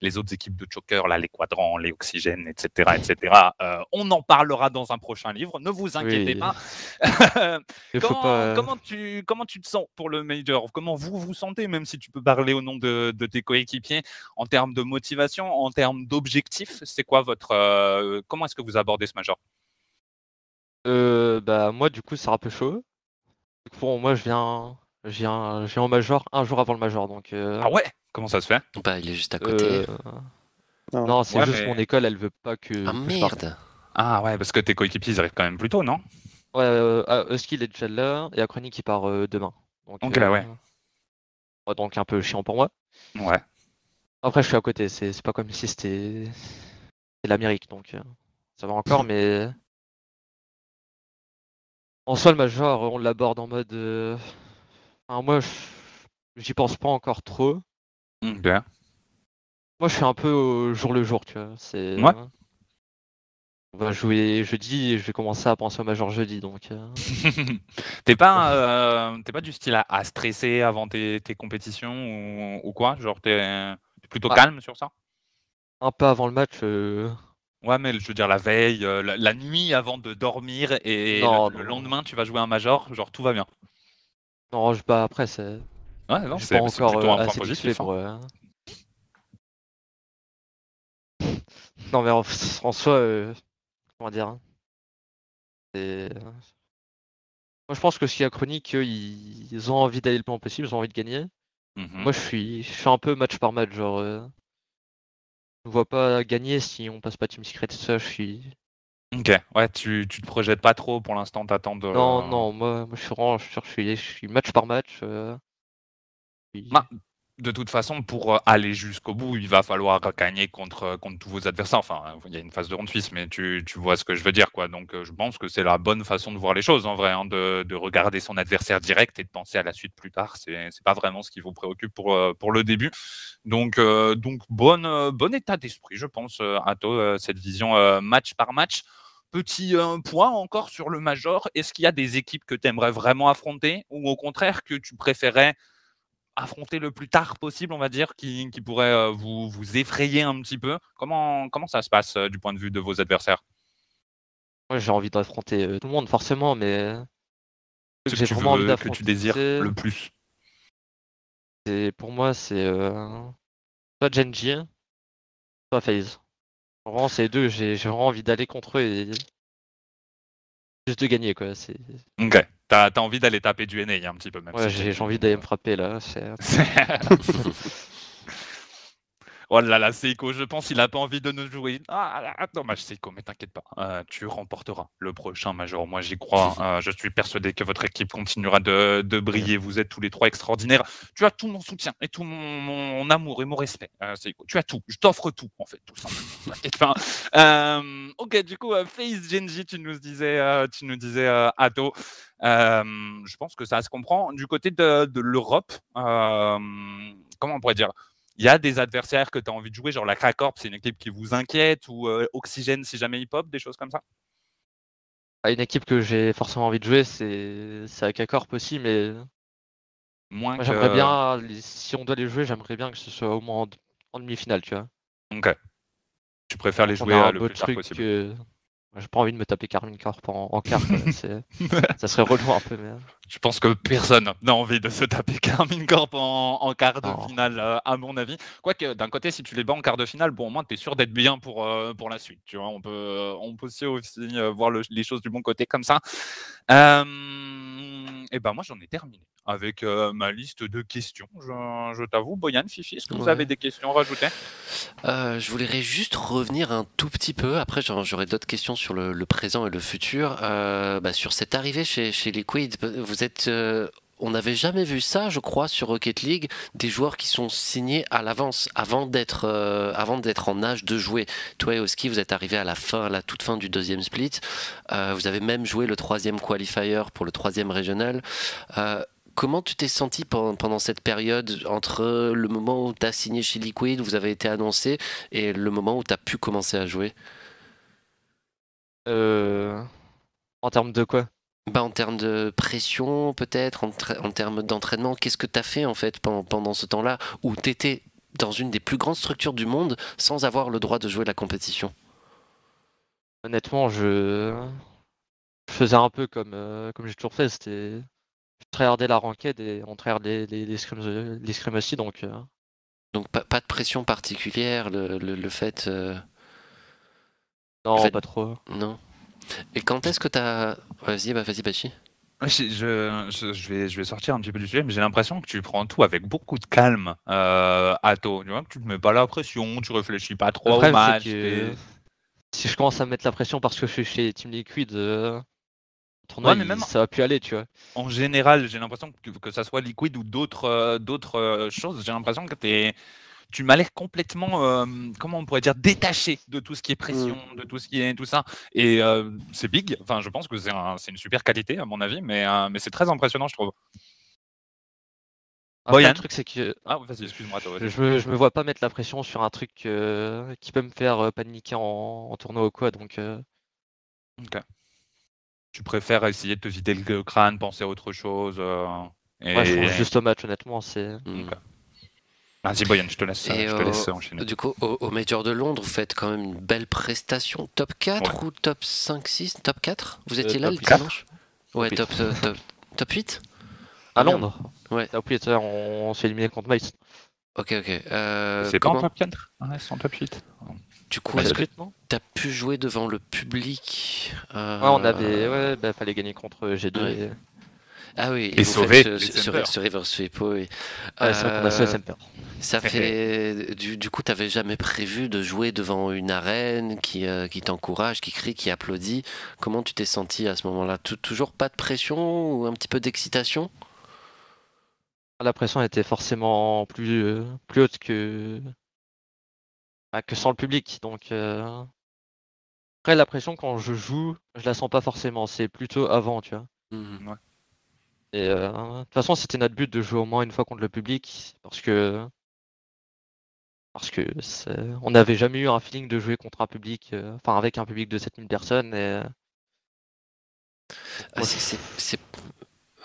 les autres équipes de choker, là, les quadrants, les oxygènes, etc., etc., euh, on en parlera dans un prochain livre, ne vous inquiétez Oui. pas. Comment, euh, comment, tu, comment tu te sens pour le major? Comment vous vous sentez, même si tu peux parler au nom de, de tes coéquipiers en termes de motivation, en termes d'objectifs, c'est quoi votre euh, comment est-ce que vous abordez ce major? Euh, bah moi du coup c'est un peu chaud. Pour moi je viens, je viens, je viens au major un jour avant le major donc. Ah ouais? Comment ça se fait? Bah, il est juste à côté. euh, Non. non c'est Ouais, juste mais- mon école elle veut pas que. ah que merde Ah ouais, parce que tes coéquipiers ils arrivent quand même plus tôt, non? Ouais, euh, ah, Husky il est déjà là et Achronic il part euh, demain. Donc, Ok, ouais. ouais, Donc un peu chiant pour moi. Ouais. Après je suis à côté, c'est c'est pas comme si c'était c'est l'Amérique donc euh, ça va encore mais. En soi le major on l'aborde en mode. euh, enfin, moi je- j'y pense pas encore trop. Ok. Moi, je suis un peu au jour le jour, tu vois. C'est. Ouais. On va jouer jeudi et je vais commencer à penser au major jeudi, donc. euh, t'es pas euh, t'es pas du style à, à stresser avant tes, tes compétitions ou, ou quoi? Genre t'es plutôt Ah. calme sur ça? Un peu avant le match. euh, Ouais, mais je veux dire la veille, euh, la, la nuit avant de dormir et Non, le, le lendemain tu vas jouer un major, genre tout va bien. Non, je bats après, c'est. Ouais, non, c'est encore euh, assez positif. hein. pour. euh, Non, mais en, en soi, euh, comment dire hein, Moi, je pense que qui a chronique, eux, ils... ont envie d'aller le plus loin possible, ils ont envie de gagner. Mhm. Moi, je suis, je suis un peu match par match, genre. euh, Je vois pas gagner si on passe pas Team Secret et ça, je suis. Ok, ouais, tu, tu te projettes pas trop pour l'instant, t'attends de. Non, non, moi, moi je suis vraiment, je suis, je suis, match par match. euh, De toute façon, pour euh, aller jusqu'au bout, il va falloir gagner contre, contre tous vos adversaires. Enfin, il y a une phase de ronde suisse, mais tu, tu vois ce que je veux dire, quoi. Donc, euh, je pense que c'est la bonne façon de voir les choses, en vrai, hein, de, de regarder son adversaire direct et de penser à la suite plus tard. C'est c'est pas vraiment ce qui vous préoccupe pour, euh, pour le début. Donc, euh, donc euh, bon état d'esprit, je pense, euh, Atto, euh, cette vision euh, match par match. Petit euh, point encore sur le Major. Est-ce qu'il y a des équipes que tu aimerais vraiment affronter? Ou au contraire que tu préférais affronter le plus tard possible, on va dire, qui, qui pourrait euh, vous, vous effrayer un petit peu. Comment, comment ça se passe euh, du point de vue de vos adversaires? Moi, j'ai envie d'affronter euh, tout le monde, forcément, mais Ce que j'ai vraiment envie que tu désires le plus. pour moi, c'est euh, soit Genji, soit FaZe. Vraiment, ces deux, j'ai j'ai vraiment envie d'aller contre eux et juste de gagner quoi. C'est... Ok. T'as as envie d'aller taper du NA un petit peu même. Ouais, si j'ai, j'ai envie d'aller me frapper là. C'est... oh là là, Seiko, je pense qu'il a pas envie de nous jouer. Ah, là, dommage, Seiko, mais t'inquiète pas. euh, tu remporteras le prochain Major. Moi, j'y crois. euh, je suis persuadé que votre équipe continuera de, de briller. Vous êtes tous les trois extraordinaires. Tu as tout mon soutien et tout mon, mon amour et mon respect, euh, Seiko. Tu as tout. Je t'offre tout, en fait, tout simplement. T'inquiète pas. Euh, ok, du coup, euh, Face Genji, tu nous disais, tu nous disais. Euh, je pense que ça se comprend. Du côté de, de l'Europe, comment on pourrait dire? Il y a des adversaires que tu as envie de jouer, genre la Krakorp, c'est une équipe qui vous inquiète, ou euh, Oxygène si jamais hip-hop, des choses comme ça? Ah, une équipe que j'ai forcément envie de jouer, c'est, c'est Akakorp aussi, mais Moins moi, que... j'aimerais bien, si on doit les jouer, j'aimerais bien que ce soit au moins en, en demi-finale, tu vois. Ok. Tu préfères les On jouer un le plus tard truc possible. que- J'ai pas envie de me taper Carmine Corp en, en quart, ça serait relou un peu, mais. Je pense que personne n'a envie de se taper Carmine Corp en, en quart de finale, euh, à mon avis. Quoique, d'un côté, si tu les bats en quart de finale, bon, au moins, tu es sûr d'être bien pour, euh, pour la suite. Tu vois, on peut, euh, on peut aussi, aussi euh, voir le- les choses du bon côté comme ça. et ben moi, j'en ai terminé avec ma liste de questions. Je, je t'avoue, Boyan, Fifi, est-ce que vous Ouais. avez des questions à rajouter? Je voudrais juste revenir un tout petit peu. Après, j'aurais d'autres questions sur le, le présent et le futur. Bah, sur cette arrivée chez, chez Liquid, vous euh, on n'avait jamais vu ça, je crois, sur Rocket League, des joueurs qui sont signés à l'avance, avant d'être euh, avant d'être en âge de jouer. Toi et Oski, vous êtes arrivé à la fin, à la toute fin du deuxième split. Euh, vous avez même joué le troisième qualifier pour le troisième régional. Comment tu t'es senti pen- pendant cette période entre le moment où tu as signé chez Liquid, vous avez été annoncé, et le moment où tu as pu commencer à jouer? En termes de quoi? Bah, En termes de pression, peut-être, en, termes d'entraînement, qu'est-ce que tu as fait en fait pen- pendant ce temps-là où tu étais dans une des plus grandes structures du monde sans avoir le droit de jouer la compétition? Honnêtement, je... je faisais un peu comme, euh, comme j'ai toujours fait. C'était. Je tryhardais la ranked et on tryhardait les, les, scrims, les scrims aussi, donc. euh, Donc pas, pas de pression particulière, le, le- le fait... euh, Non, fait- pas trop. non? Et quand est-ce que tu as... Vas-y, bah, vas-y, Bachi. Je, je, je- vais, je vais sortir un petit peu du sujet, mais j'ai l'impression que tu prends tout avec beaucoup de calme, euh, Atto. Tu vois, que tu te mets pas la pression, tu réfléchis pas trop au match. que si je commence à me mettre la pression parce que je suis chez Team Liquid, euh, le tournoi, Ouais, mais même- ça va plus aller, tu vois. En général, j'ai l'impression que, que ça soit Liquid ou d'autres euh, d'autres euh, choses, j'ai l'impression que t'es- tu m'as l'air complètement, euh, comment on pourrait dire, détaché de tout ce qui est pression, de tout ce qui est tout ça. Et euh, c'est big. Enfin, je pense que c'est un- c'est une super qualité à mon avis, mais, euh, mais c'est très impressionnant, je trouve. Après, Boyan le truc, c'est que Ah, vas-y, excuse-moi, je me, je me vois pas mettre la pression sur un truc euh, qui peut me faire paniquer en, en tournoi ou quoi, donc. euh, Tu préfères essayer de te vider le crâne, penser à autre chose. euh, et... Ouais, je pense juste au match, honnêtement. C'est... Vas-y, Boyan, je te laisse, Et je te euh, laisse enchaîner. Du coup, au, au Major de Londres, vous faites quand même une belle prestation. Top 4 ou top 5, 6 Top 4 Vous étiez là top le 4. dimanche Ouais, Top top, euh, top, top 8 À. Londres Ouais. Ah, oui, tout à l'heure, on, on s'est éliminé contre Mice. Ok, ok. Euh, c'est pas en top 4 Ouais, c'est en top 8. Du coup, Ouais, est-ce que Split, non? tu as pu jouer devant le public? Euh, Ouais, on avait. Ouais, bah, fallait gagner contre G2. Ouais. et- Ah oui, Et vous sauver ce, ce, ce River Sweep, oui. Ouais, c'est vrai qu'on a Euh, fait. Ça fait. Du, du coup, tu n'avais jamais prévu de jouer devant une arène qui, euh, qui t'encourage, qui crie, qui applaudit. Comment tu t'es senti à ce moment-là? Tou- Toujours pas de pression ou un petit peu d'excitation? La pression était forcément plus, euh, plus haute que, bah, que sans le public. Donc, euh, après, la pression, quand je joue, je la sens pas forcément. C'est plutôt avant, tu vois. Mhm. Et euh, de toute façon, c'était notre but de jouer au moins une fois contre le public. Parce que. Parce que on n'avait jamais eu un feeling de jouer contre un public, euh, enfin avec un public de 7000 personnes. Et, euh, Ah, c'est-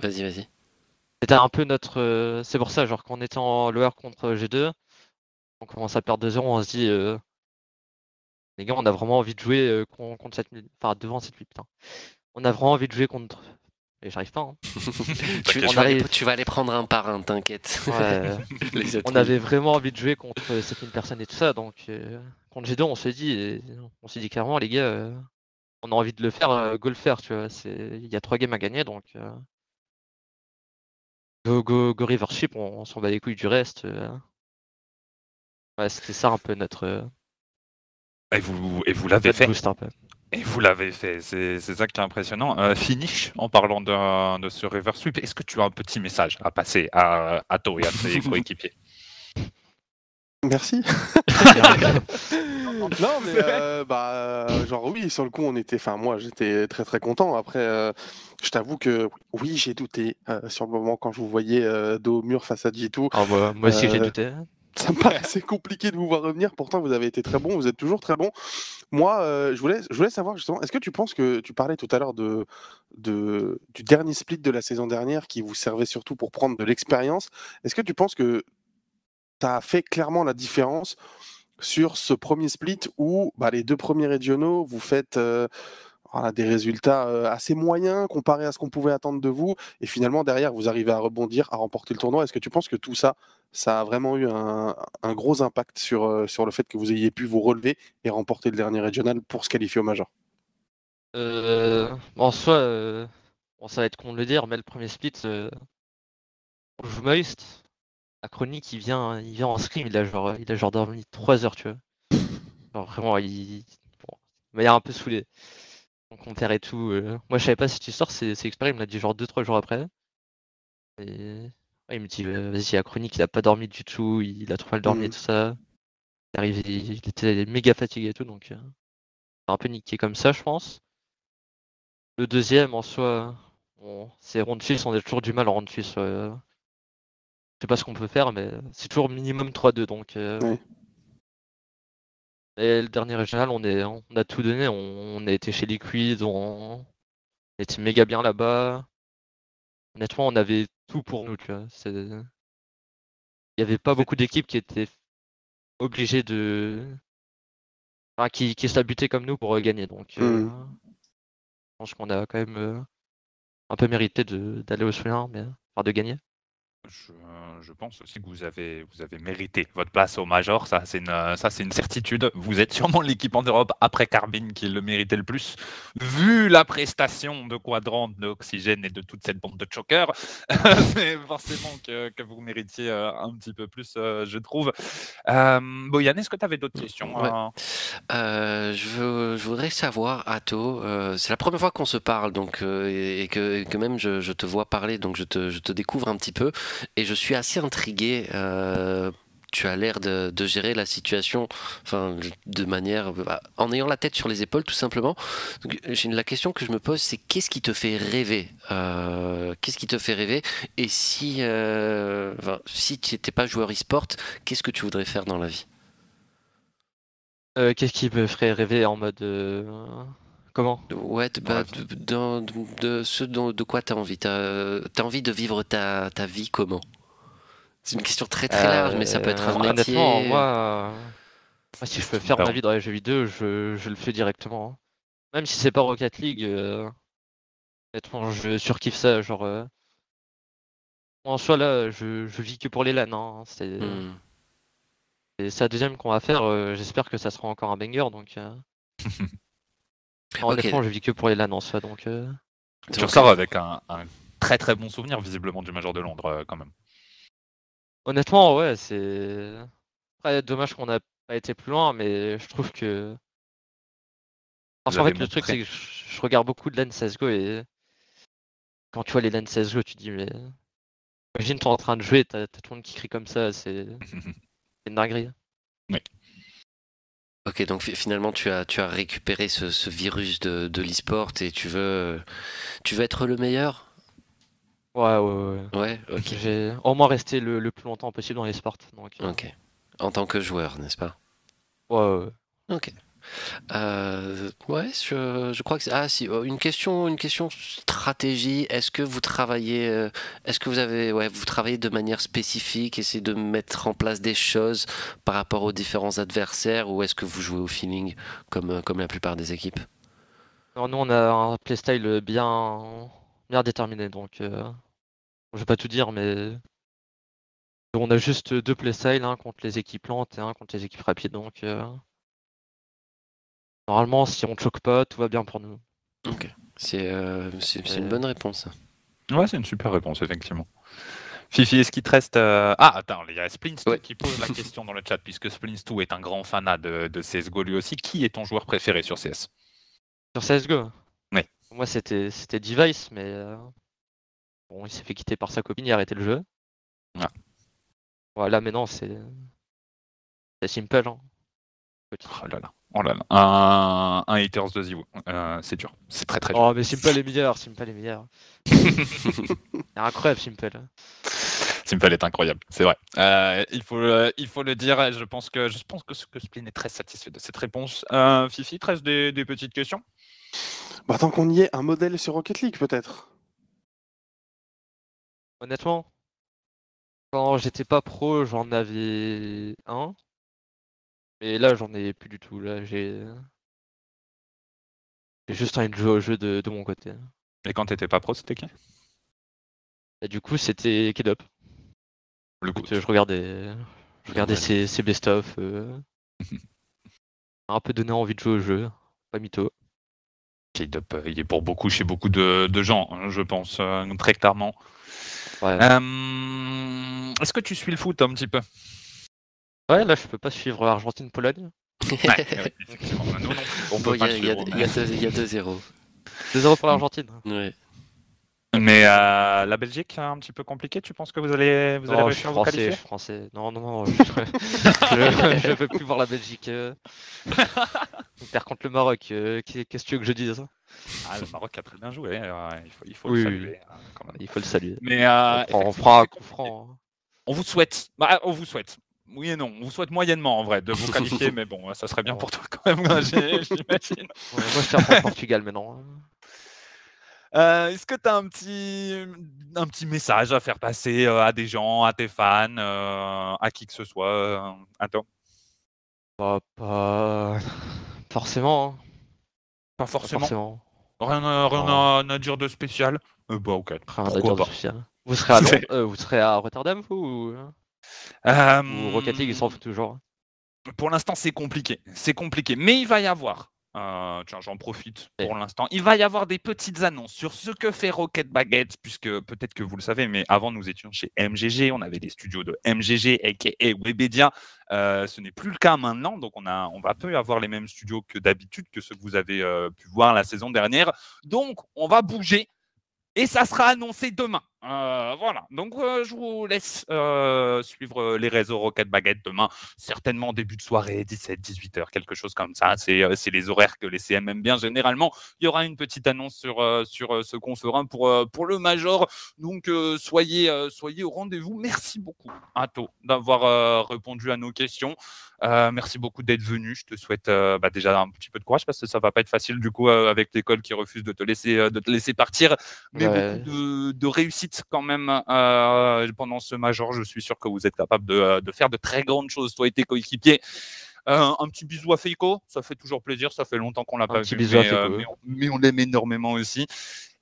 Vas-y, vas-y. C'était un peu notre. c'est pour ça, genre, quand on était en lower contre G2, on commence à perdre 2-0, on se dit. euh, les gars, on a vraiment envie de jouer con- contre 7000. Enfin, devant 7000, putain. On a vraiment envie de jouer contre. Et j'arrive pas, hein. Tu, on vas aller, arrive. tu vas aller prendre un par un, t'inquiète. Ouais, on avait vraiment envie de jouer contre 7000 personnes et tout ça, donc. euh, contre G2, on s'est dit. et On s'est dit clairement, les gars. euh, on a envie de le faire, euh, go le faire, tu vois. Il y a trois games à gagner, donc. euh, Go, go, go Rivership, on, on s'en bat les couilles du reste. euh. Ouais, c'était ça un peu notre, euh, Et vous, et vous l'avez fait. boost un peu. Et vous l'avez fait. C'est ça qui est impressionnant. Euh, finish, en parlant de, de ce reverse sweep, est-ce que tu as un petit message à passer à, à toi et à tes coéquipiers? Merci. non, mais euh, bah, euh, genre oui, sur le coup, on était. Enfin, moi, j'étais très très content. Après, euh, je t'avoue que oui, j'ai douté euh, sur le moment quand je vous voyais euh, dos au mur face à G2. Ah, moi, moi aussi, j'ai douté. Ça me paraissait compliqué de vous voir revenir. Pourtant, vous avez été très bon. Vous êtes toujours très bon. Moi, euh, je, voulais, je voulais savoir justement, est-ce que tu penses que tu parlais tout à l'heure de, de, du dernier split de la saison dernière qui vous servait surtout pour prendre de l'expérience? Est-ce que tu penses que tu as fait clairement la différence sur ce premier split où bah, les deux premiers régionaux, vous faites euh, des résultats euh, assez moyens comparés à ce qu'on pouvait attendre de vous et finalement derrière, vous arrivez à rebondir, à remporter le tournoi Est-ce que tu penses que tout ça, ça a vraiment eu un, gros impact sur, euh, sur le fait que vous ayez pu vous relever et remporter le dernier régional pour se qualifier au Major? Euh, en soi, euh, ça va être con de le dire, mais le premier split, euh, on joue Moist. La chronique, il vient, il vient en scrim, il a genre, il a genre dormi 3 heures, tu vois. Genre vraiment, il, il m'a un peu saoulé. On compare et tout. euh. Moi, je savais pas cette histoire, c'est c'est Xperia, il me l'a dit genre 2-3 jours après. Et ouais, il me dit, euh, vas-y, la chronique, il a pas dormi du tout, il a trop mal dormi et Mhm. tout ça. Il est arrivé, il était méga fatigué et tout, donc euh, un peu niqué comme ça, je pense. Le deuxième, en soi, bon, c'est 6, on a toujours du mal en 6. euh. Je sais pas ce qu'on peut faire, mais c'est toujours minimum 3-2. Donc, euh, Ouais. Et le dernier régional, on, est, on a tout donné. On, on a été chez Liquid, on, on était méga bien là-bas. Honnêtement, on avait tout pour nous. Tu vois. C'est- Il n'y avait pas beaucoup d'équipes qui étaient obligées de. Enfin, qui, qui se la butaient comme nous pour gagner. Donc, euh, Mhm. je pense qu'on a quand même euh, un peu mérité d'aller au souvenir, mais enfin, de gagner. Je, je pense aussi que vous avez, vous avez mérité votre place au Major, ça c'est une, ça, c'est une certitude. Vous êtes sûrement l'équipe en Europe après Carbine qui le méritait le plus. Vu la prestation de Quadrant, d'Oxygène et de toute cette bande de chokers, c'est forcément que, que vous méritiez euh, un petit peu plus, euh, je trouve. Euh, Boyan, est-ce que tu avais d'autres questions Ouais. euh? Je, veux- je voudrais savoir, Atto, euh, c'est la première fois qu'on se parle, donc et, et que, et que même je, je te vois parler, donc je te, je te découvre un petit peu, et je suis assez intrigué. euh, tu as l'air de, gérer la situation, de manière, bah, en ayant la tête sur les épaules, tout simplement. La question que je me pose, c'est qu'est-ce qui te fait rêver Euh, Qu'est-ce qui te fait rêver? Et si, euh, si tu n'étais pas joueur e-sport, qu'est-ce que tu voudrais faire dans la vie? Qu'est-ce qui me ferait rêver en mode. Comment? Ouais, de, bah, de, de- de- de ce dont, de quoi tu as envie. Tu as, envie de vivre ta, ta vie comment? C'est une question très très large, mais ça peut être un Euh, métier. Honnêtement, moi, euh, moi, si je peux faire ma vie dans les jeux vidéo, je, je le fais directement. hein. Même si c'est pas Rocket League, euh, honnêtement, je surkiffe ça. Genre, euh, en soi, là, je, je vis que pour les LAN. hein, C'est Hmm. la deuxième qu'on va faire. euh, J'espère que ça sera encore un banger. Donc, euh, non, Ok. honnêtement, je vis que pour les LAN en soi. Donc, euh, Tu Donc, ressors avec un, un très très bon souvenir visiblement du Major de Londres euh, quand même. honnêtement, ouais, c'est. Après, dommage qu'on n'a pas été plus loin, mais je trouve que. Qu'en avez fait, le truc, c'est que je, je regarde beaucoup de LAN CSGO et quand tu vois les LAN CSGO, tu te dis, mais. Imagine, t'es en train de jouer, t'as t'as tout le monde qui crie comme ça, c'est c'est une dinguerie. Ok, donc fi- finalement tu as, tu as récupéré ce, ce virus de, de l'e-sport et tu veux, tu veux être le meilleur? Ouais, ouais, ouais. Ouais, ok. J'ai au moins resté le, le plus longtemps possible dans les sports. Donc, euh, Ok. En tant que joueur, n'est-ce pas? Ouais, ouais. Ok. Euh, ouais, je, je crois que. Ah si, oh, une question, une question stratégie. Est-ce que vous travaillez, euh, est-ce que vous avez, ouais, vous travaillez de manière spécifique, essayez de mettre en place des choses par rapport aux différents adversaires, ou est-ce que vous jouez au feeling comme, euh, comme la plupart des équipes? Alors, nous, on a un playstyle bien, bien déterminé, donc euh, je vais pas tout dire, mais on a juste deux playstyles, un contre les équipes lentes et un contre les équipes rapides, donc euh, Normalement, si on choque pas, tout va bien pour nous. C'est euh, c'est- c'est une Euh. bonne réponse. Ouais, c'est une super réponse, effectivement. Fifi, est-ce qu'il te reste. euh, Ah, attends, il y a Splints Ouais. qui pose la question dans le chat, puisque Splints2 est un grand fanat de, de CSGO lui aussi. Qui est ton joueur préféré sur CS Sur CSGO Ouais. Moi, c'était c'était Device, mais euh, bon, il s'est fait quitter par sa copine, il a arrêté le jeu. Ah. Voilà, mais non, c'est c'est simple. Hein. Petit. Oh là là. Oh là là. Un, un haters de Zivo. Euh, c'est dur. C'est très très dur. Oh, mais Simple est meilleur, Simple est meilleur. Il est incroyable, Simple. Simple est incroyable, c'est vrai. Euh, il, faut, le- il faut le dire. Je pense que, je pense que, que Splin est très satisfait de cette réponse. Euh, Fifi, te reste des, des petites questions? Bah, tant qu'on y est, un modèle sur Rocket League peut-être. Honnêtement, quand j'étais pas pro, j'en avais un. Mais là, j'en ai plus du tout. Là, j'ai. J'ai juste envie de jouer au jeu de, de mon côté. Et quand t'étais pas pro, c'était qui? Et du coup, c'était Kedup. Le goût. je regardais, je regardais Ouais. ses, ses best-of. euh, un peu donné envie de jouer au jeu. Pas mytho. K-Dup, euh, il est pour beaucoup chez beaucoup de, de gens, hein, je pense, euh, très clairement. Ouais. Euh, Est-ce que tu suis le foot un petit peu? Ouais, là, je peux pas suivre Argentine-Pologne. Ouais, on peut il y pas a- le il y a suivre, il mais- y a deux- il y a 2-0. 2-0 pour l'Argentine. Ouais. Mais euh, la Belgique, un petit peu compliqué. Tu penses que vous allez, vous allez Non, suis réussir à vous français, je qualifier suis français. Non, non, non, je, veux plus voir la Belgique. euh. On perd contre le Maroc. euh, qu'est- Qu'est-ce que tu veux que je dise Ah, le Maroc a très bien joué. euh, il faut, il faut Oui, le oui, saluer. hein, quand même. Il faut le saluer. Mais euh, on, prend, on effectivement, fera un c'est coup compliqué. franc. hein. On vous souhaite. Bah, on vous souhaite. Oui et non. On vous souhaite moyennement en vrai de vous qualifier, mais bon, ça serait bien pour toi quand même, j'ai- j'imagine. Ouais, moi, je tiens pour le Portugal maintenant. hein. Euh, Est-ce que tu as un petit, un petit message à faire passer euh, à des gens, à tes fans, euh, à qui que ce soit euh, à toi? Bah, pas forcément. hein. Pas Pas forcément. forcément. Rien, à- rien à, à dire de spécial euh, Bah, ok. Rien à Pourquoi dire de pas spécial. Vous serez à Londres, euh, vous serez à Rotterdam, vous ou, ou Rocket League, ils s'en foutent toujours. Pour l'instant, c'est compliqué. C'est compliqué. Mais il va y avoir. euh, tiens, j'en profite pour l'instant. Il va y avoir des petites annonces sur ce que fait Rocket Baguette, puisque peut-être que vous le savez, mais avant nous étions chez MGG, on avait des studios de MGG aka Webedia. Euh, ce n'est plus le cas maintenant, donc on a, on va peu avoir les mêmes studios que d'habitude, que ceux que vous avez euh, pu voir la saison dernière. Donc, on va bouger. Et ça sera annoncé demain. Euh, voilà. Donc, euh, je vous laisse euh, suivre les réseaux Rocket Baguette demain. Certainement début de soirée, 17, 18 heures, quelque chose comme ça. C'est les horaires que les CM aiment bien généralement. Il y aura une petite annonce sur, sur ce qu'on fera pour, pour le Major. Donc, soyez, soyez au rendez-vous. Merci beaucoup, Atto, d'avoir répondu à nos questions. Merci beaucoup d'être venu. Je te souhaite bah, déjà un petit peu de courage parce que ça va pas être facile du coup avec l'école qui refuse de te laisser, de te laisser partir. Mais Ouais. beaucoup de, de réussite quand même euh, pendant ce major. Je suis sûr que vous êtes capable de, euh, de faire de très grandes choses, toi et tes coéquipiers. Euh, un petit bisou à Feiko, ça fait toujours plaisir. Ça fait longtemps qu'on l'a pas vu, à euh, on- mais on l'aime énormément aussi.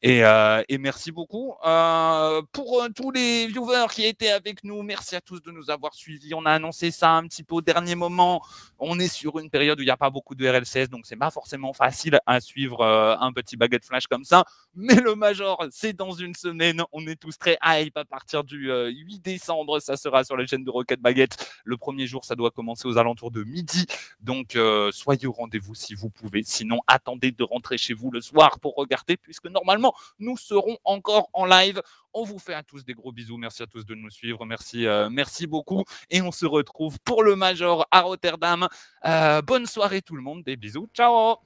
Et, euh, et merci beaucoup. Euh, pour euh, tous les viewers qui étaient avec nous, merci à tous de nous avoir suivis. On a annoncé ça un petit peu au dernier moment. On est sur une période où il n'y a pas beaucoup de RLCS, donc c'est pas forcément facile à suivre euh, un petit baguette flash comme ça. Mais le Major, c'est dans une semaine. On est tous très hype à partir du euh, 8 décembre. Ça sera sur la chaîne de Rocket Baguette. Le premier jour, ça doit commencer aux alentours de midi. Donc, euh, soyez au rendez-vous si vous pouvez. Sinon, attendez de rentrer chez vous le soir pour regarder, puisque normalement, nous serons encore en live. On vous fait à tous des gros bisous. Merci à tous de nous suivre. Merci, euh, merci beaucoup. Et on se retrouve pour le Major à Rotterdam. Euh, bonne soirée tout le monde. Des bisous. Ciao